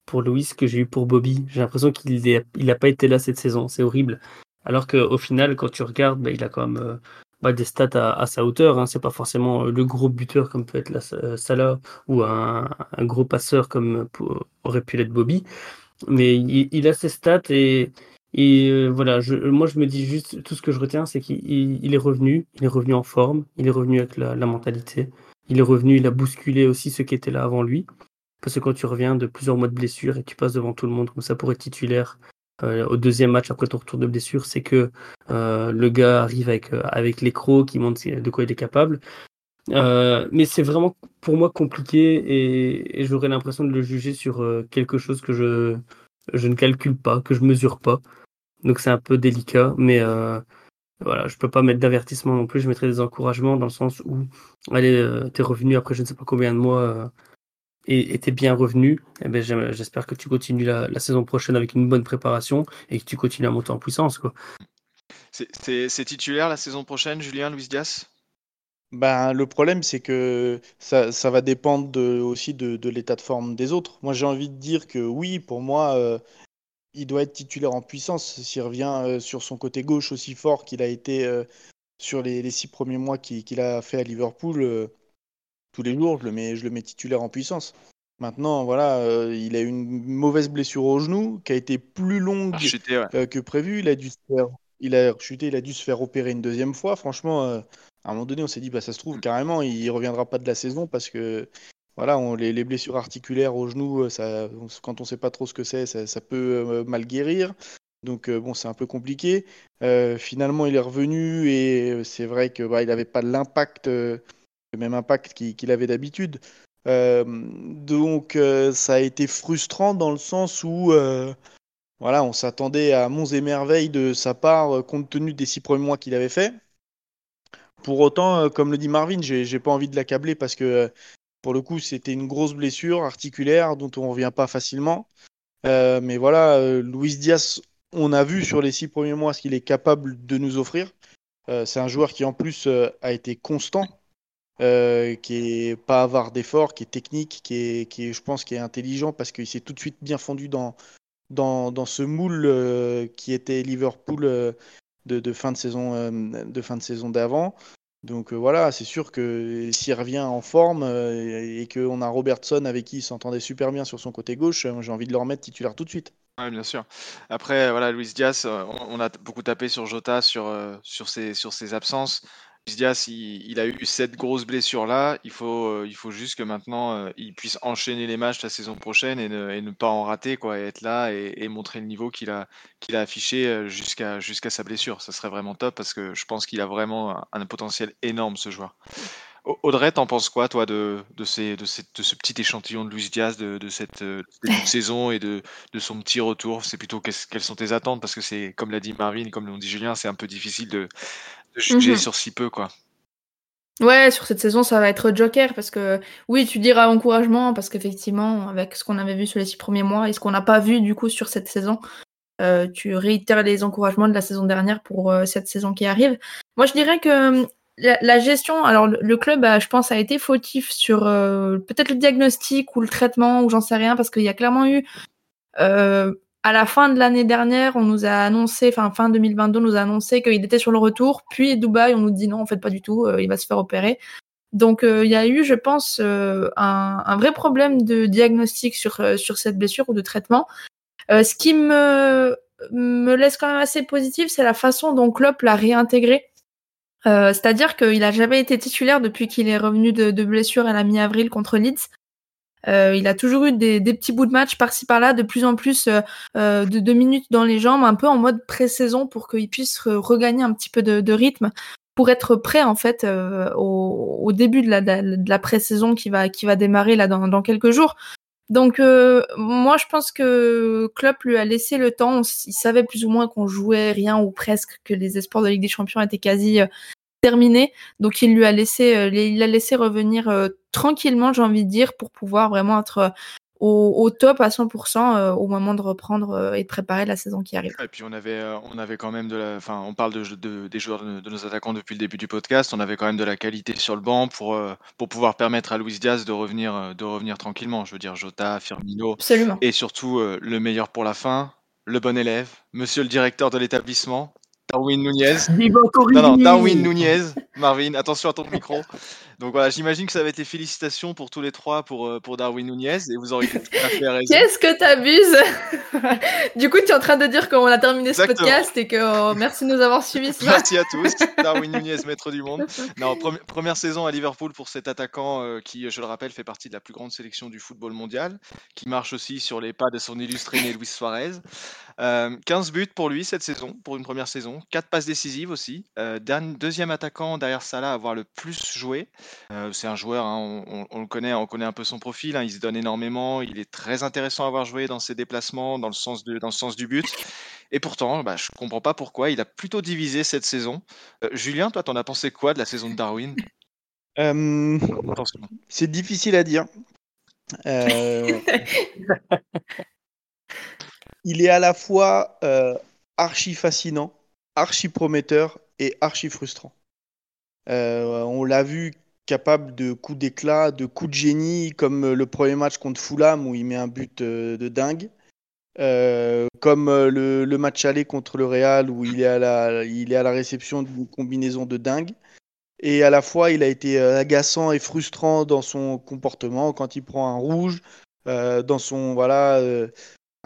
pour Louis que j'ai eu pour Bobby. J'ai l'impression qu'il n'a il pas été là cette saison. C'est horrible. Alors qu'au final, quand tu regardes, bah, il a quand même euh, bah, des stats à, sa hauteur. Hein. C'est pas forcément le gros buteur comme peut être la Salah ou un, gros passeur comme aurait pu l'être Bobby. Mais il, a ses stats et, et voilà. Moi, je me dis juste tout ce que je retiens, c'est qu'il est revenu. Il est revenu en forme. Il est revenu avec la, la mentalité. Il est revenu. Il a bousculé aussi ceux qui étaient là avant lui. Parce que quand tu reviens de plusieurs mois de blessure et tu passes devant tout le monde comme ça pour être titulaire euh, au deuxième match après ton retour de blessure, c'est que euh, le gars arrive avec, euh, avec qui montre de quoi il est capable. mais c'est vraiment pour moi compliqué et, j'aurais l'impression de le juger sur quelque chose que je, je ne calcule pas, que je mesure pas. Donc c'est un peu délicat, mais voilà, je peux pas mettre d'avertissement non plus. Je mettrai des encouragements dans le sens où, allez, t'es revenu après je ne sais pas combien de mois et était bien revenu, eh ben, j'espère que tu continues la, saison prochaine avec une bonne préparation et que tu continues à monter en puissance. Quoi. C'est titulaire la saison prochaine, Julien, Luis Diaz? Ben, le problème, c'est que ça, ça, va dépendre de, aussi de, de l'état de forme des autres. Moi, j'ai envie de dire que oui, pour moi, euh, il doit être titulaire en puissance. S'il revient euh, sur son côté gauche aussi fort qu'il a été euh, sur les, les, six premiers mois qu'il a fait à Liverpool, tous les jours, je le mets, je le mets titulaire en puissance. Maintenant, voilà, euh, il a eu une mauvaise blessure au genou qui a été plus longue euh, que prévu. Il a dû se faire, il a chuté, il a dû se faire opérer une deuxième fois. Franchement, euh, à un moment donné, on s'est dit, bah ça se trouve carrément, il reviendra pas de la saison parce que voilà, on, les, blessures articulaires au genou, ça, quand on sait pas trop ce que c'est, ça, peut mal guérir. Donc bon, c'est un peu compliqué. finalement, il est revenu et c'est vrai que bah, il n'avait pas l'impact le même impact qu'il avait d'habitude. Euh, donc euh, ça a été frustrant dans le sens où euh, voilà, on s'attendait à monts et merveilles de sa part compte tenu des six premiers mois qu'il avait fait. Pour autant, comme le dit Marvin, j'ai pas envie de l'accabler parce que pour le coup c'était une grosse blessure articulaire dont on revient pas facilement. mais voilà, Luis Diaz, on a vu sur les six premiers mois ce qu'il est capable de nous offrir. c'est un joueur qui en plus a été constant euh, qui est pas avare d'efforts, qui est technique, qui est, qui est, je pense, qui est intelligent parce qu'il s'est tout de suite bien fondu dans, dans, dans ce moule euh, qui était Liverpool euh, de, fin de saison de fin de saison d'avant. Donc voilà, c'est sûr que s'il revient en forme et qu'on a Robertson avec qui il s'entendait super bien sur son côté gauche, j'ai envie de le remettre titulaire tout de suite. Oui, bien sûr. Après, voilà, Luis Diaz, on a beaucoup tapé sur Jota sur, sur, ses, sur ses absences. Diaz, il, a eu cette grosse blessure-là. Il faut, euh, il faut juste que maintenant, euh, il puisse enchaîner les matchs la saison prochaine et ne, pas en rater, quoi, et être là et, montrer le niveau qu'il a, qu'il a affiché euh, jusqu'à jusqu'à sa blessure. Ça serait vraiment top parce que je pense qu'il a vraiment un, potentiel énorme, ce joueur. Audrey, t'en penses quoi, toi, de, de, ces, de, ce petit échantillon de Luis Diaz de, de cette saison et de, de son petit retour? C'est plutôt quelles sont tes attentes? Parce que c'est, comme l'a dit Marvin, comme l'ont dit Julien, c'est un peu difficile de, de juger mmh sur si peu, quoi. Ouais, sur cette saison, ça va être Joker parce que oui, tu diras encouragement parce qu'effectivement, avec ce qu'on avait vu sur les six premiers mois et ce qu'on n'a pas vu du coup sur cette saison, euh, tu réitères les encouragements de la saison dernière pour euh, cette saison qui arrive. Moi, je dirais que hum, la, gestion, alors le, club, je pense, a été fautif sur euh, peut-être le diagnostic ou le traitement ou j'en sais rien parce qu'il y a clairement eu à la fin de l'année dernière, on nous a annoncé, enfin fin 2022, on nous a annoncé qu'il était sur le retour. Puis Dubaï, on nous dit non, en fait pas du tout, euh, il va se faire opérer. Donc euh, il y a eu, je pense, euh, un, vrai problème de diagnostic sur, cette blessure ou de traitement. ce qui me, laisse quand même assez positif, c'est la façon dont Klopp l'a réintégré. C'est-à-dire qu'il n'a jamais été titulaire depuis qu'il est revenu de blessure à la mi-avril contre Leeds. Euh, il a toujours eu des, petits bouts de match par-ci par-là, de plus en plus euh, euh, de deux minutes dans les jambes, un peu en mode pré-saison pour qu'il puisse regagner un petit peu de, rythme pour être prêt en fait au, début de la, de la pré-saison qui va qui va démarrer là dans, quelques jours. Donc moi je pense que Klopp lui a laissé le temps. Il savait plus ou moins qu'on jouait rien ou presque, que les espoirs de Ligue des Champions étaient quasi terminé. Donc il lui a laissé, euh, il l'a laissé revenir euh, tranquillement, j'ai envie de dire, pour pouvoir vraiment être au, top à 100% euh, au moment de reprendre euh, et de préparer la saison qui arrive. Et puis on avait, euh, on avait quand même de la, enfin, on parle de, des joueurs de, nos attaquants depuis le début du podcast. On avait quand même de la qualité sur le banc pour pour pouvoir permettre à Luis Diaz de revenir de revenir tranquillement. Je veux dire Jota, Firmino, Absolument. et surtout le meilleur pour la fin, le bon élève, Monsieur le directeur de l'établissement, Darwin Nunez. Non, non, Darwin Nunez. Marvin, attention à ton micro. Donc voilà, j'imagine que ça va être des félicitations pour tous les trois pour, euh, pour Darwin Nunez et vous aurez tout à fait raison. Qu'est-ce que t'abuses Du coup, tu es en train de dire qu'on a terminé ce podcast et que oh, merci de nous avoir suivis. merci à tous. Darwin Nunez, maître du monde. Non, première saison à Liverpool pour cet attaquant euh, qui, je le rappelle, fait partie de la plus grande sélection du football mondial, qui marche aussi sur les pas de son illustré né Luis Suarez. 15 euh, buts pour lui cette saison, pour une première saison. 4 passes décisives aussi. deuxième attaquant derrière Salah à avoir le plus joué. Euh, c'est un joueur, hein, on, le connaît, on connaît un peu son profil, hein, il se donne énormément, il est très intéressant à avoir joué dans ses déplacements, dans le sens, dans le sens du but. Et pourtant, bah, je ne comprends pas pourquoi, il a plutôt divisé cette saison. Euh, Julien, toi, t'en as pensé quoi de la saison de Darwin? Euh, C'est difficile à dire. il est à la fois archi fascinant, archi prometteur et archi frustrant. on l'a vu capable de coups d'éclat, de coups de génie, comme euh, le premier match contre Fulham où il met un but euh, de dingue. Euh, comme le, match aller contre le Real où il est à la, réception d'une combinaison de dingue. Et à la fois, il a été agaçant et frustrant dans son comportement quand il prend un rouge, dans son voilà,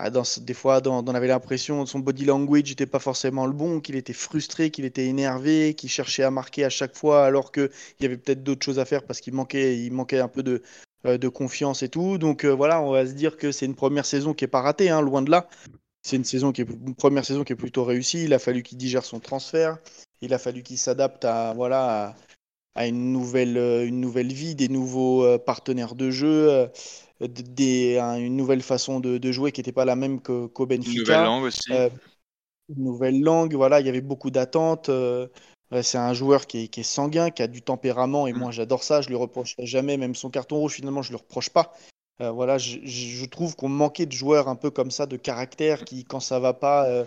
dans, des fois, on avait l'impression que son body language n'était pas forcément le bon, qu'il était frustré, qu'il était énervé, qu'il cherchait à marquer à chaque fois, alors qu'il y avait peut-être d'autres choses à faire parce qu'il manquait, il manquait un peu de, euh, confiance et tout. Donc euh, voilà, on va se dire que c'est une première saison qui est pas ratée, hein, loin de là. C'est une première saison qui est plutôt réussie. Il a fallu qu'il digère son transfert, il a fallu qu'il s'adapte à voilà à, une nouvelle euh, une nouvelle vie, des nouveaux partenaires de jeu des, une nouvelle façon de, jouer qui n'était pas la même qu'au Benfica. Une nouvelle langue aussi. Euh, une nouvelle langue, voilà, il y avait beaucoup d'attentes. Euh, c'est un joueur qui est, sanguin, qui a du tempérament, et mm. moi j'adore ça, je lui reprocherai jamais, même son carton rouge finalement je ne le reproche pas. Euh, voilà, je, trouve qu'on manquait de joueurs un peu comme ça, de caractère, qui quand ça va pas,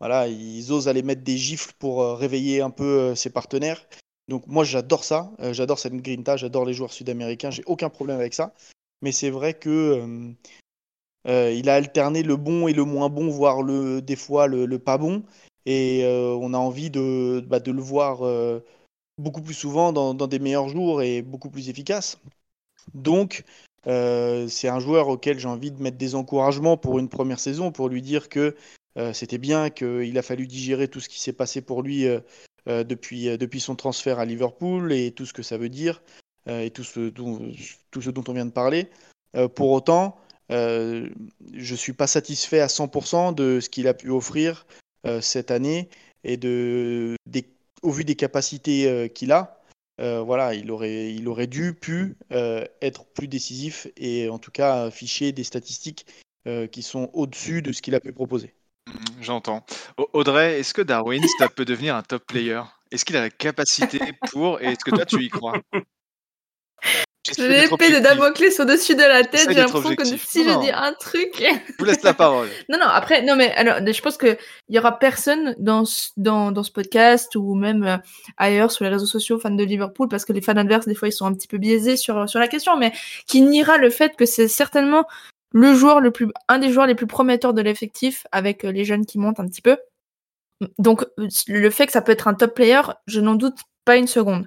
voilà, ils osent aller mettre des gifles pour réveiller un peu ses partenaires. Donc moi j'adore ça, j'adore cette grinta, j'adore les joueurs sud-américains, j'ai aucun problème avec ça mais c'est vrai que euh, euh, il a alterné le bon et le moins bon, voire des fois le, pas bon. Et euh, on a envie de, bah, de le voir beaucoup plus souvent dans, des meilleurs jours et beaucoup plus efficace. Donc, c'est un joueur auquel j'ai envie de mettre des encouragements pour une première saison, pour lui dire que c'était bien, qu'il a fallu digérer tout ce qui s'est passé pour lui depuis, depuis son transfert à Liverpool et tout ce que ça veut dire. Euh, et tout ce, dont, tout ce dont on vient de parler. Euh, pour autant, euh, je ne suis pas satisfait à 100% de ce qu'il a pu offrir cette année et de, au vu des capacités qu'il a. voilà, il aurait, il aurait dû, pu être plus décisif et en tout cas afficher des statistiques qui sont au-dessus de ce qu'il a pu proposer. J'entends. Audrey, est-ce que Darwin ça peut devenir un top player? Est-ce qu'il a la capacité pour et est-ce que toi tu y crois? J'ai l'épée de Damoclès au-dessus de la tête. J'ai l'impression que si je dis un truc. Je vous laisse la parole. non, non, après, non, mais alors, je pense qu'il y aura personne dans ce, dans, dans ce podcast ou même euh, ailleurs sur les réseaux sociaux, fans de Liverpool, parce que les fans adverses, des fois, ils sont un petit peu biaisés sur, sur la question, mais qui niera le fait que c'est certainement le joueur le plus, un des joueurs les plus prometteurs de l'effectif avec euh, les jeunes qui montent un petit peu. Donc, le fait que ça peut être un top player, je n'en doute pas une seconde.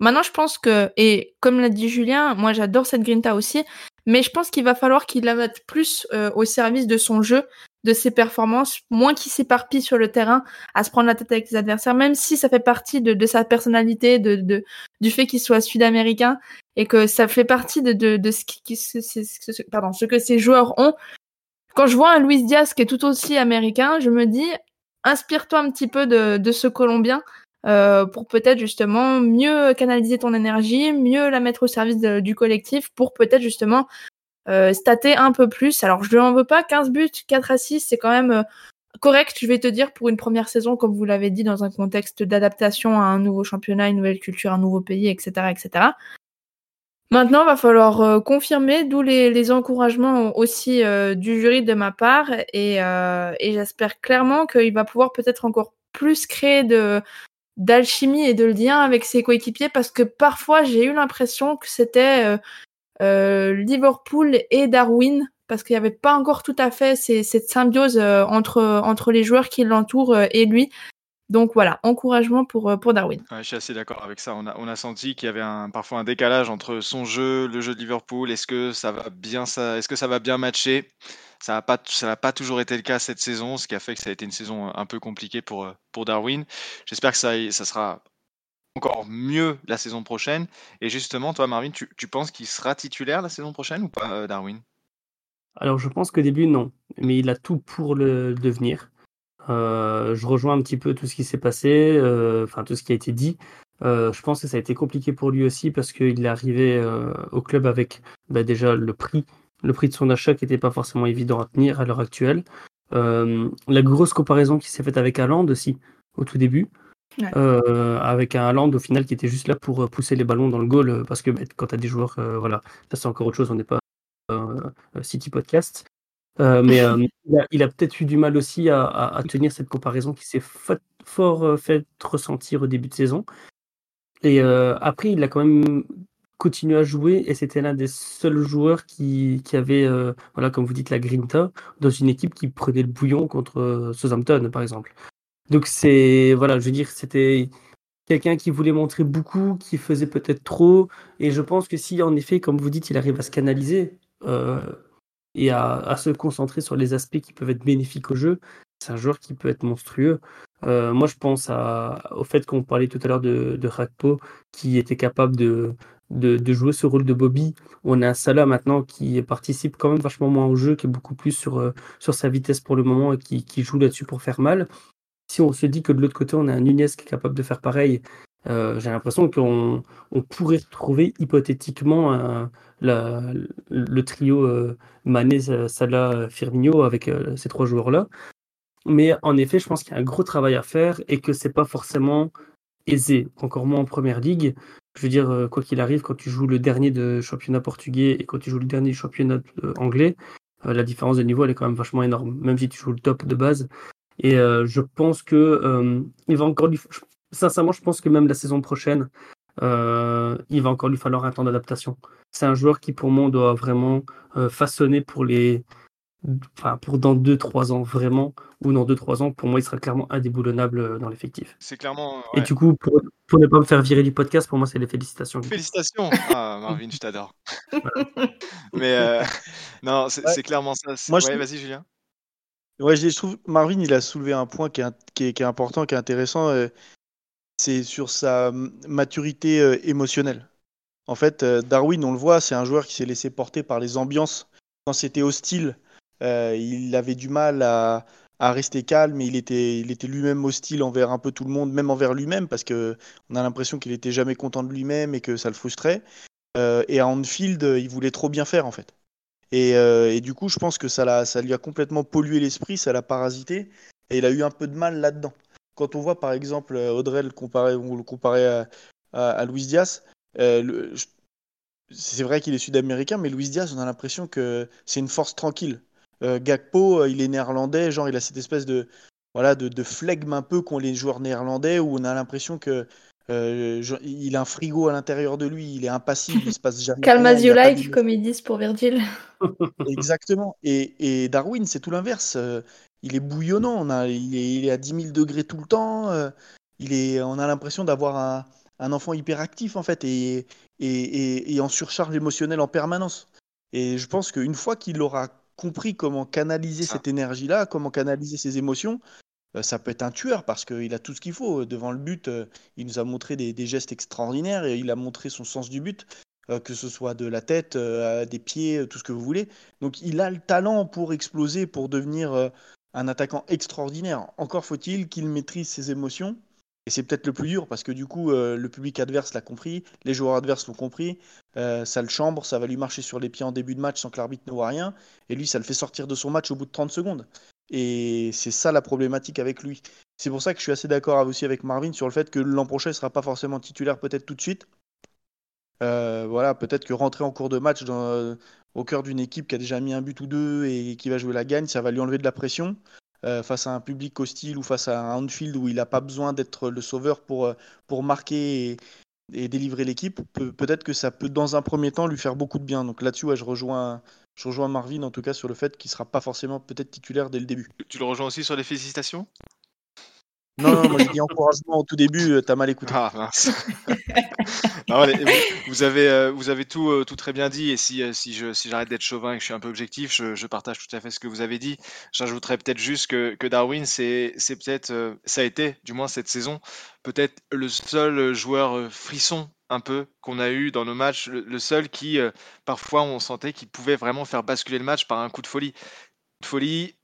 Maintenant, je pense que, et comme l'a dit Julien, moi j'adore cette Grinta aussi, mais je pense qu'il va falloir qu'il la mette plus euh, au service de son jeu, de ses performances, moins qu'il s'éparpille sur le terrain à se prendre la tête avec ses adversaires, même si ça fait partie de, sa personnalité, de, du fait qu'il soit sud-américain et que ça fait partie de, ce, que ces joueurs ont. Quand je vois un Luis Diaz qui est tout aussi américain, je me dis, inspire-toi un petit peu de, ce Colombien euh, pour peut-être justement mieux canaliser ton énergie, mieux la mettre au service du collectif pour peut-être justement stater un peu plus. Alors je lui en veux pas, 15 buts, 4 à 6, c'est quand même euh, correct, je vais te dire, pour une première saison, comme vous l'avez dit, dans un contexte d'adaptation à un nouveau championnat, une nouvelle culture, un nouveau pays, etc. etc. Maintenant, il va falloir euh, confirmer, d'où les, les encouragements aussi euh, du jury de ma part. Et, euh, et j'espère clairement qu'il va pouvoir peut-être encore plus créer de d'alchimie et de lien avec ses coéquipiers parce que parfois j'ai eu l'impression que c'était Liverpool et Darwin parce qu'il n'y avait pas encore tout à fait cette symbiose entre, entre les joueurs qui l'entourent et lui. Donc voilà, encouragement pour, euh, pour Darwin. Je suis assez d'accord avec ça. On a, on a senti qu'il y avait parfois un décalage entre son jeu, le jeu de Liverpool. Est-ce que ça va bien, ça, est-ce que ça va bien matcher? Ça n'a pas, pas toujours été le cas cette saison, ce qui a fait que ça a été une saison un peu compliquée pour, euh, pour Darwin. J'espère que ça, ça sera encore mieux la saison prochaine. Et justement, toi, Marvin, tu, tu penses qu'il sera titulaire la saison prochaine ou pas, euh, Darwin? Alors, je pense qu'au début, non. Mais il a tout pour le devenir. Euh, je rejoins un petit peu tout ce qui s'est passé, euh, enfin tout ce qui a été dit. Je pense que ça a été compliqué pour lui aussi parce qu'il est arrivé au club avec bah, déjà le prix, le prix de son achat qui n'était pas forcément évident à tenir à l'heure actuelle. la grosse comparaison qui s'est faite avec Haaland aussi au tout début. Avec un Haaland au final qui était juste là pour pousser les ballons dans le goal parce que bah, quand tu as des joueurs, voilà, ça c'est encore autre chose, on n'est pas City Podcast. Euh, mais euh, il a, peut-être eu du mal aussi à, tenir cette comparaison qui s'est fort euh, fait ressentir au début de saison. Et après, il a quand même continué à jouer et c'était l'un des seuls joueurs qui, qui avait, voilà, comme vous dites, la grinta dans une équipe qui prenait le bouillon contre Southampton, par exemple. Donc c'est, voilà, je veux dire, c'était quelqu'un qui voulait montrer beaucoup, qui faisait peut-être trop. Et je pense que si, en effet, comme vous dites, il arrive à se canaliser, et à, se concentrer sur les aspects qui peuvent être bénéfiques au jeu, c'est un joueur qui peut être monstrueux. Euh, moi, je pense au fait qu'on parlait tout à l'heure de, Rakpo, qui était capable de, de, jouer ce rôle de Bobby. On a un Salah maintenant qui participe quand même vachement moins au jeu, qui est beaucoup plus sur, euh, sur sa vitesse pour le moment et qui joue là-dessus pour faire mal. Si on se dit que de l'autre côté, on a un Nunez qui est capable de faire pareil, euh, j'ai l'impression qu'on on pourrait retrouver hypothétiquement le trio euh, Salah, Firmino avec euh, ces trois joueurs-là. Mais en effet, je pense qu'il y a un gros travail à faire et que c'est pas forcément aisé, encore moins en première ligue. Je veux dire, quoi qu'il arrive, quand tu joues le dernier de championnat portugais et quand tu joues le dernier championnat anglais, la différence de niveau elle est quand même vachement énorme, même si tu joues le top de base. Et je pense que il va encore sincèrement, je pense que même la saison prochaine, euh, il va encore lui falloir un temps d'adaptation. C'est un joueur qui, pour moi, doit vraiment euh, façonner pour les. Enfin, pour dans 2-3 ans, vraiment, ou dans 2-3 ans, pour moi, il sera clairement indéboulonnable euh, dans l'effectif. C'est clairement. Et du coup, pour, ne pas me faire virer du podcast, pour moi, c'est les félicitations. Félicitations Ah, Marvin, je t'adore. Mais non, c'est clairement ça. Moi, ouais, vas-y, Julien. Ouais, je, trouve Marvin, il a soulevé un point qui est, important, qui est intéressant c'est sur sa maturité euh, émotionnelle. En fait, euh, Darwin, on le voit, c'est un joueur qui s'est laissé porter par les ambiances. Quand c'était hostile, euh, il avait du mal à, rester calme et il était, il était lui-même hostile envers un peu tout le monde, même envers lui-même, parce qu'on a l'impression qu'il était jamais content de lui-même et que ça le frustrait. et à Anfield, il voulait trop bien faire, en fait. Et, du coup, je pense que ça, ça lui a complètement pollué l'esprit, ça l'a parasité, et il a eu un peu de mal là-dedans quand on voit par exemple euh, Audrey le comparer, le comparer à, à, Luis Diaz, euh, c'est vrai qu'il est sud-américain, mais Luis Diaz, on a l'impression que c'est une force tranquille. Euh, Gakpo, il est néerlandais, genre il a cette espèce de voilà de, de flegme un peu qu'ont les joueurs néerlandais, où on a l'impression que il a un frigo à l'intérieur de lui, il est impassible, il se passe jamais. Calm as you like, comme ils disent pour Virgil. Exactement. Et, et Darwin, c'est tout l'inverse il est bouillonnant. On a, il, est, à 10 000 degrés tout le temps. Euh, il est, on a l'impression d'avoir un, enfant hyperactif en fait et, et, en surcharge émotionnelle en permanence. Et je pense qu'une fois qu'il aura compris comment canaliser cette énergie-là, comment canaliser ses émotions, euh, ça peut être un tueur parce qu'il a tout ce qu'il faut. Devant le but, euh, il nous a montré des, gestes extraordinaires et il a montré son sens du but, que ce soit de la tête, des pieds, tout ce que vous voulez. Donc il a le talent pour exploser, pour devenir un attaquant extraordinaire. Encore faut-il qu'il maîtrise ses émotions. Et c'est peut-être le plus dur parce que du coup, euh, le public adverse l'a compris, les joueurs adverses l'ont compris, euh, ça le chambre, ça va lui marcher sur les pieds en début de match sans que l'arbitre ne voit rien. Et lui, ça le fait sortir de son match au bout de 30 secondes. Et c'est ça la problématique avec lui. C'est pour ça que je suis assez d'accord aussi avec Marvin sur le fait que l'an prochain, il ne sera pas forcément titulaire peut-être tout de suite. Euh, voilà, peut-être que rentrer en cours de match dans, au cœur d'une équipe qui a déjà mis un but ou deux et qui va jouer la gagne, ça va lui enlever de la pression. face à un public hostile ou face à un Anfield où il n'a pas besoin d'être le sauveur pour, pour marquer et délivrer l'équipe, peut-être que ça peut dans un premier temps lui faire beaucoup de bien. Donc là-dessus, je rejoins, je rejoins Marvin en tout cas sur le fait qu'il sera pas forcément peut-être titulaire dès le début. Tu le rejoins aussi sur les félicitations? Non, non, moi j'ai dit encouragement au tout début, euh, t'as mal écouté. Ah mince. vous, avez, euh, vous avez tout, euh, tout très bien dit, et si, si je si j'arrête d'être chauvin et que je suis un peu objectif, je, partage tout à fait ce que vous avez dit. J'ajouterais peut-être juste que, que Darwin, c'est peut-être, ça a été, du moins cette saison, peut-être le seul joueur frisson un peu qu'on a eu dans nos matchs, le, seul qui, parfois, on sentait qu'il pouvait vraiment faire basculer le match par un coup de folie. Coup de folie,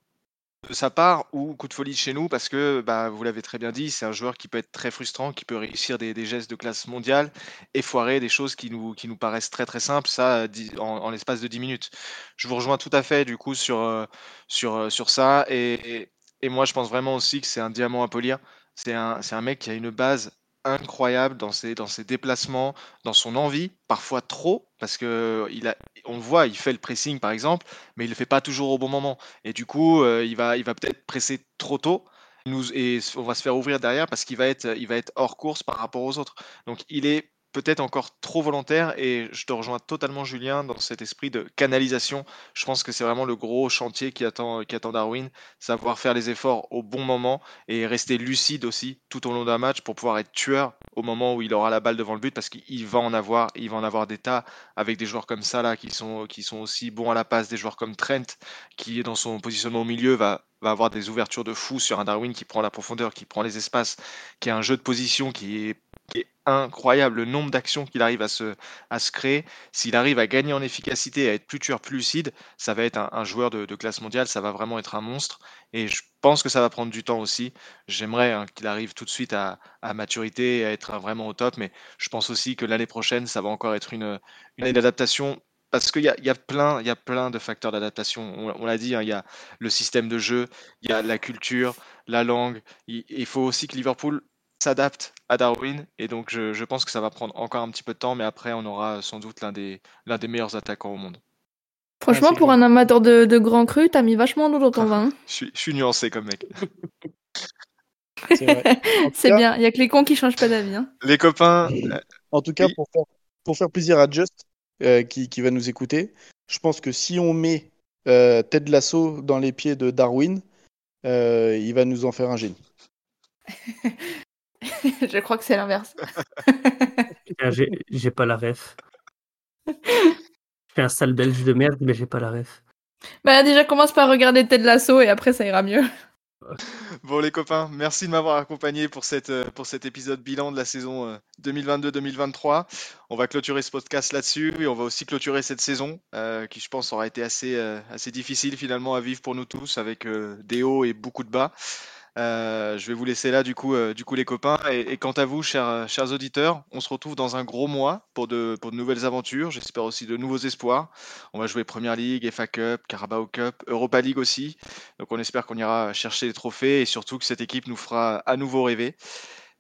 de sa part ou coup de folie chez nous parce que bah, vous l'avez très bien dit, c'est un joueur qui peut être très frustrant, qui peut réussir des, gestes de classe mondiale et foirer des choses qui nous, qui nous paraissent très très simples, ça en, l'espace de 10 minutes. Je vous rejoins tout à fait du coup sur, euh, sur, euh, sur ça et, et, moi je pense vraiment aussi que c'est un diamant à polir. C'est un, un mec qui a une base incroyable dans ses, dans ses déplacements, dans son envie, parfois trop, parce que il a, on le voit, il fait le pressing par exemple, mais il le fait pas toujours au bon moment. Et du coup, euh, il va, il va peut-être presser trop tôt. Nous, et on va se faire ouvrir derrière parce qu'il va être, il va être hors course par rapport aux autres. Donc il est peut-être encore trop volontaire et je te rejoins totalement Julien dans cet esprit de canalisation. Je pense que c'est vraiment le gros chantier qui attend, qui attend Darwin, savoir faire les efforts au bon moment et rester lucide aussi tout au long d'un match pour pouvoir être tueur au moment où il aura la balle devant le but parce qu'il va en avoir, il va en avoir des tas avec des joueurs comme ça là qui sont, qui sont aussi bons à la passe, des joueurs comme Trent qui dans son positionnement au milieu va, va avoir des ouvertures de fou sur un Darwin qui prend la profondeur, qui prend les espaces, qui a un jeu de position qui est est incroyable, le nombre d'actions qu'il arrive à se, à se créer. S'il arrive à gagner en efficacité, à être plus tueur, plus lucide, ça va être un, joueur de, classe mondiale, ça va vraiment être un monstre. Et je pense que ça va prendre du temps aussi. J'aimerais hein, qu'il arrive tout de suite à, maturité, à être vraiment au top, mais je pense aussi que l'année prochaine, ça va encore être une, année d'adaptation parce qu'il y, y a, plein, y a plein de facteurs d'adaptation. On, l'a dit, hein, il y a le système de jeu, il y a la culture, la langue. il faut aussi que Liverpool s'adapte à Darwin et donc je, pense que ça va prendre encore un petit peu de temps mais après on aura sans doute l'un des, l'un des meilleurs attaquants au monde. Franchement pour un amateur de, de grand cru t'as mis vachement d'eau dans ton vin. Hein. je, suis, nuancé comme mec. C'est bien, il y a que les cons qui changent pas d'avis. Hein. Les copains. Euh, en tout cas pour, faire, pour faire plaisir à Just euh, qui, qui, va nous écouter, je pense que si on met euh, Ted Lasso dans les pieds de Darwin, euh, il va nous en faire un génie. je crois que c'est l'inverse. j'ai pas la ref. Je fais un sale belge de merde, mais j'ai pas la ref. Bah déjà commence par regarder Ted Lasso et après ça ira mieux. Bon les copains, merci de m'avoir accompagné pour, cette, euh, pour cet épisode bilan de la saison 2022-2023. Euh, on va clôturer ce podcast là-dessus et on va aussi clôturer cette saison euh, qui je pense aura été assez, assez difficile finalement à vivre pour nous tous avec des hauts et beaucoup de bas. Euh, je vais vous laisser là, du coup, euh, du coup les copains. Et, quant à vous, chers, chers auditeurs, on se retrouve dans un gros mois pour de, pour de nouvelles aventures. J'espère aussi de nouveaux espoirs. On va jouer Première League, FA Cup, Carabao Cup, Europa League aussi. Donc on espère qu'on ira chercher les trophées et surtout que cette équipe nous fera à nouveau rêver.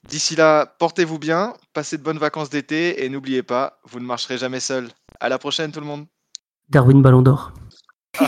D'ici là, portez-vous bien, passez de bonnes vacances d'été et n'oubliez pas, vous ne marcherez jamais seul. À la prochaine tout le monde. Darwin Ballon d'Or.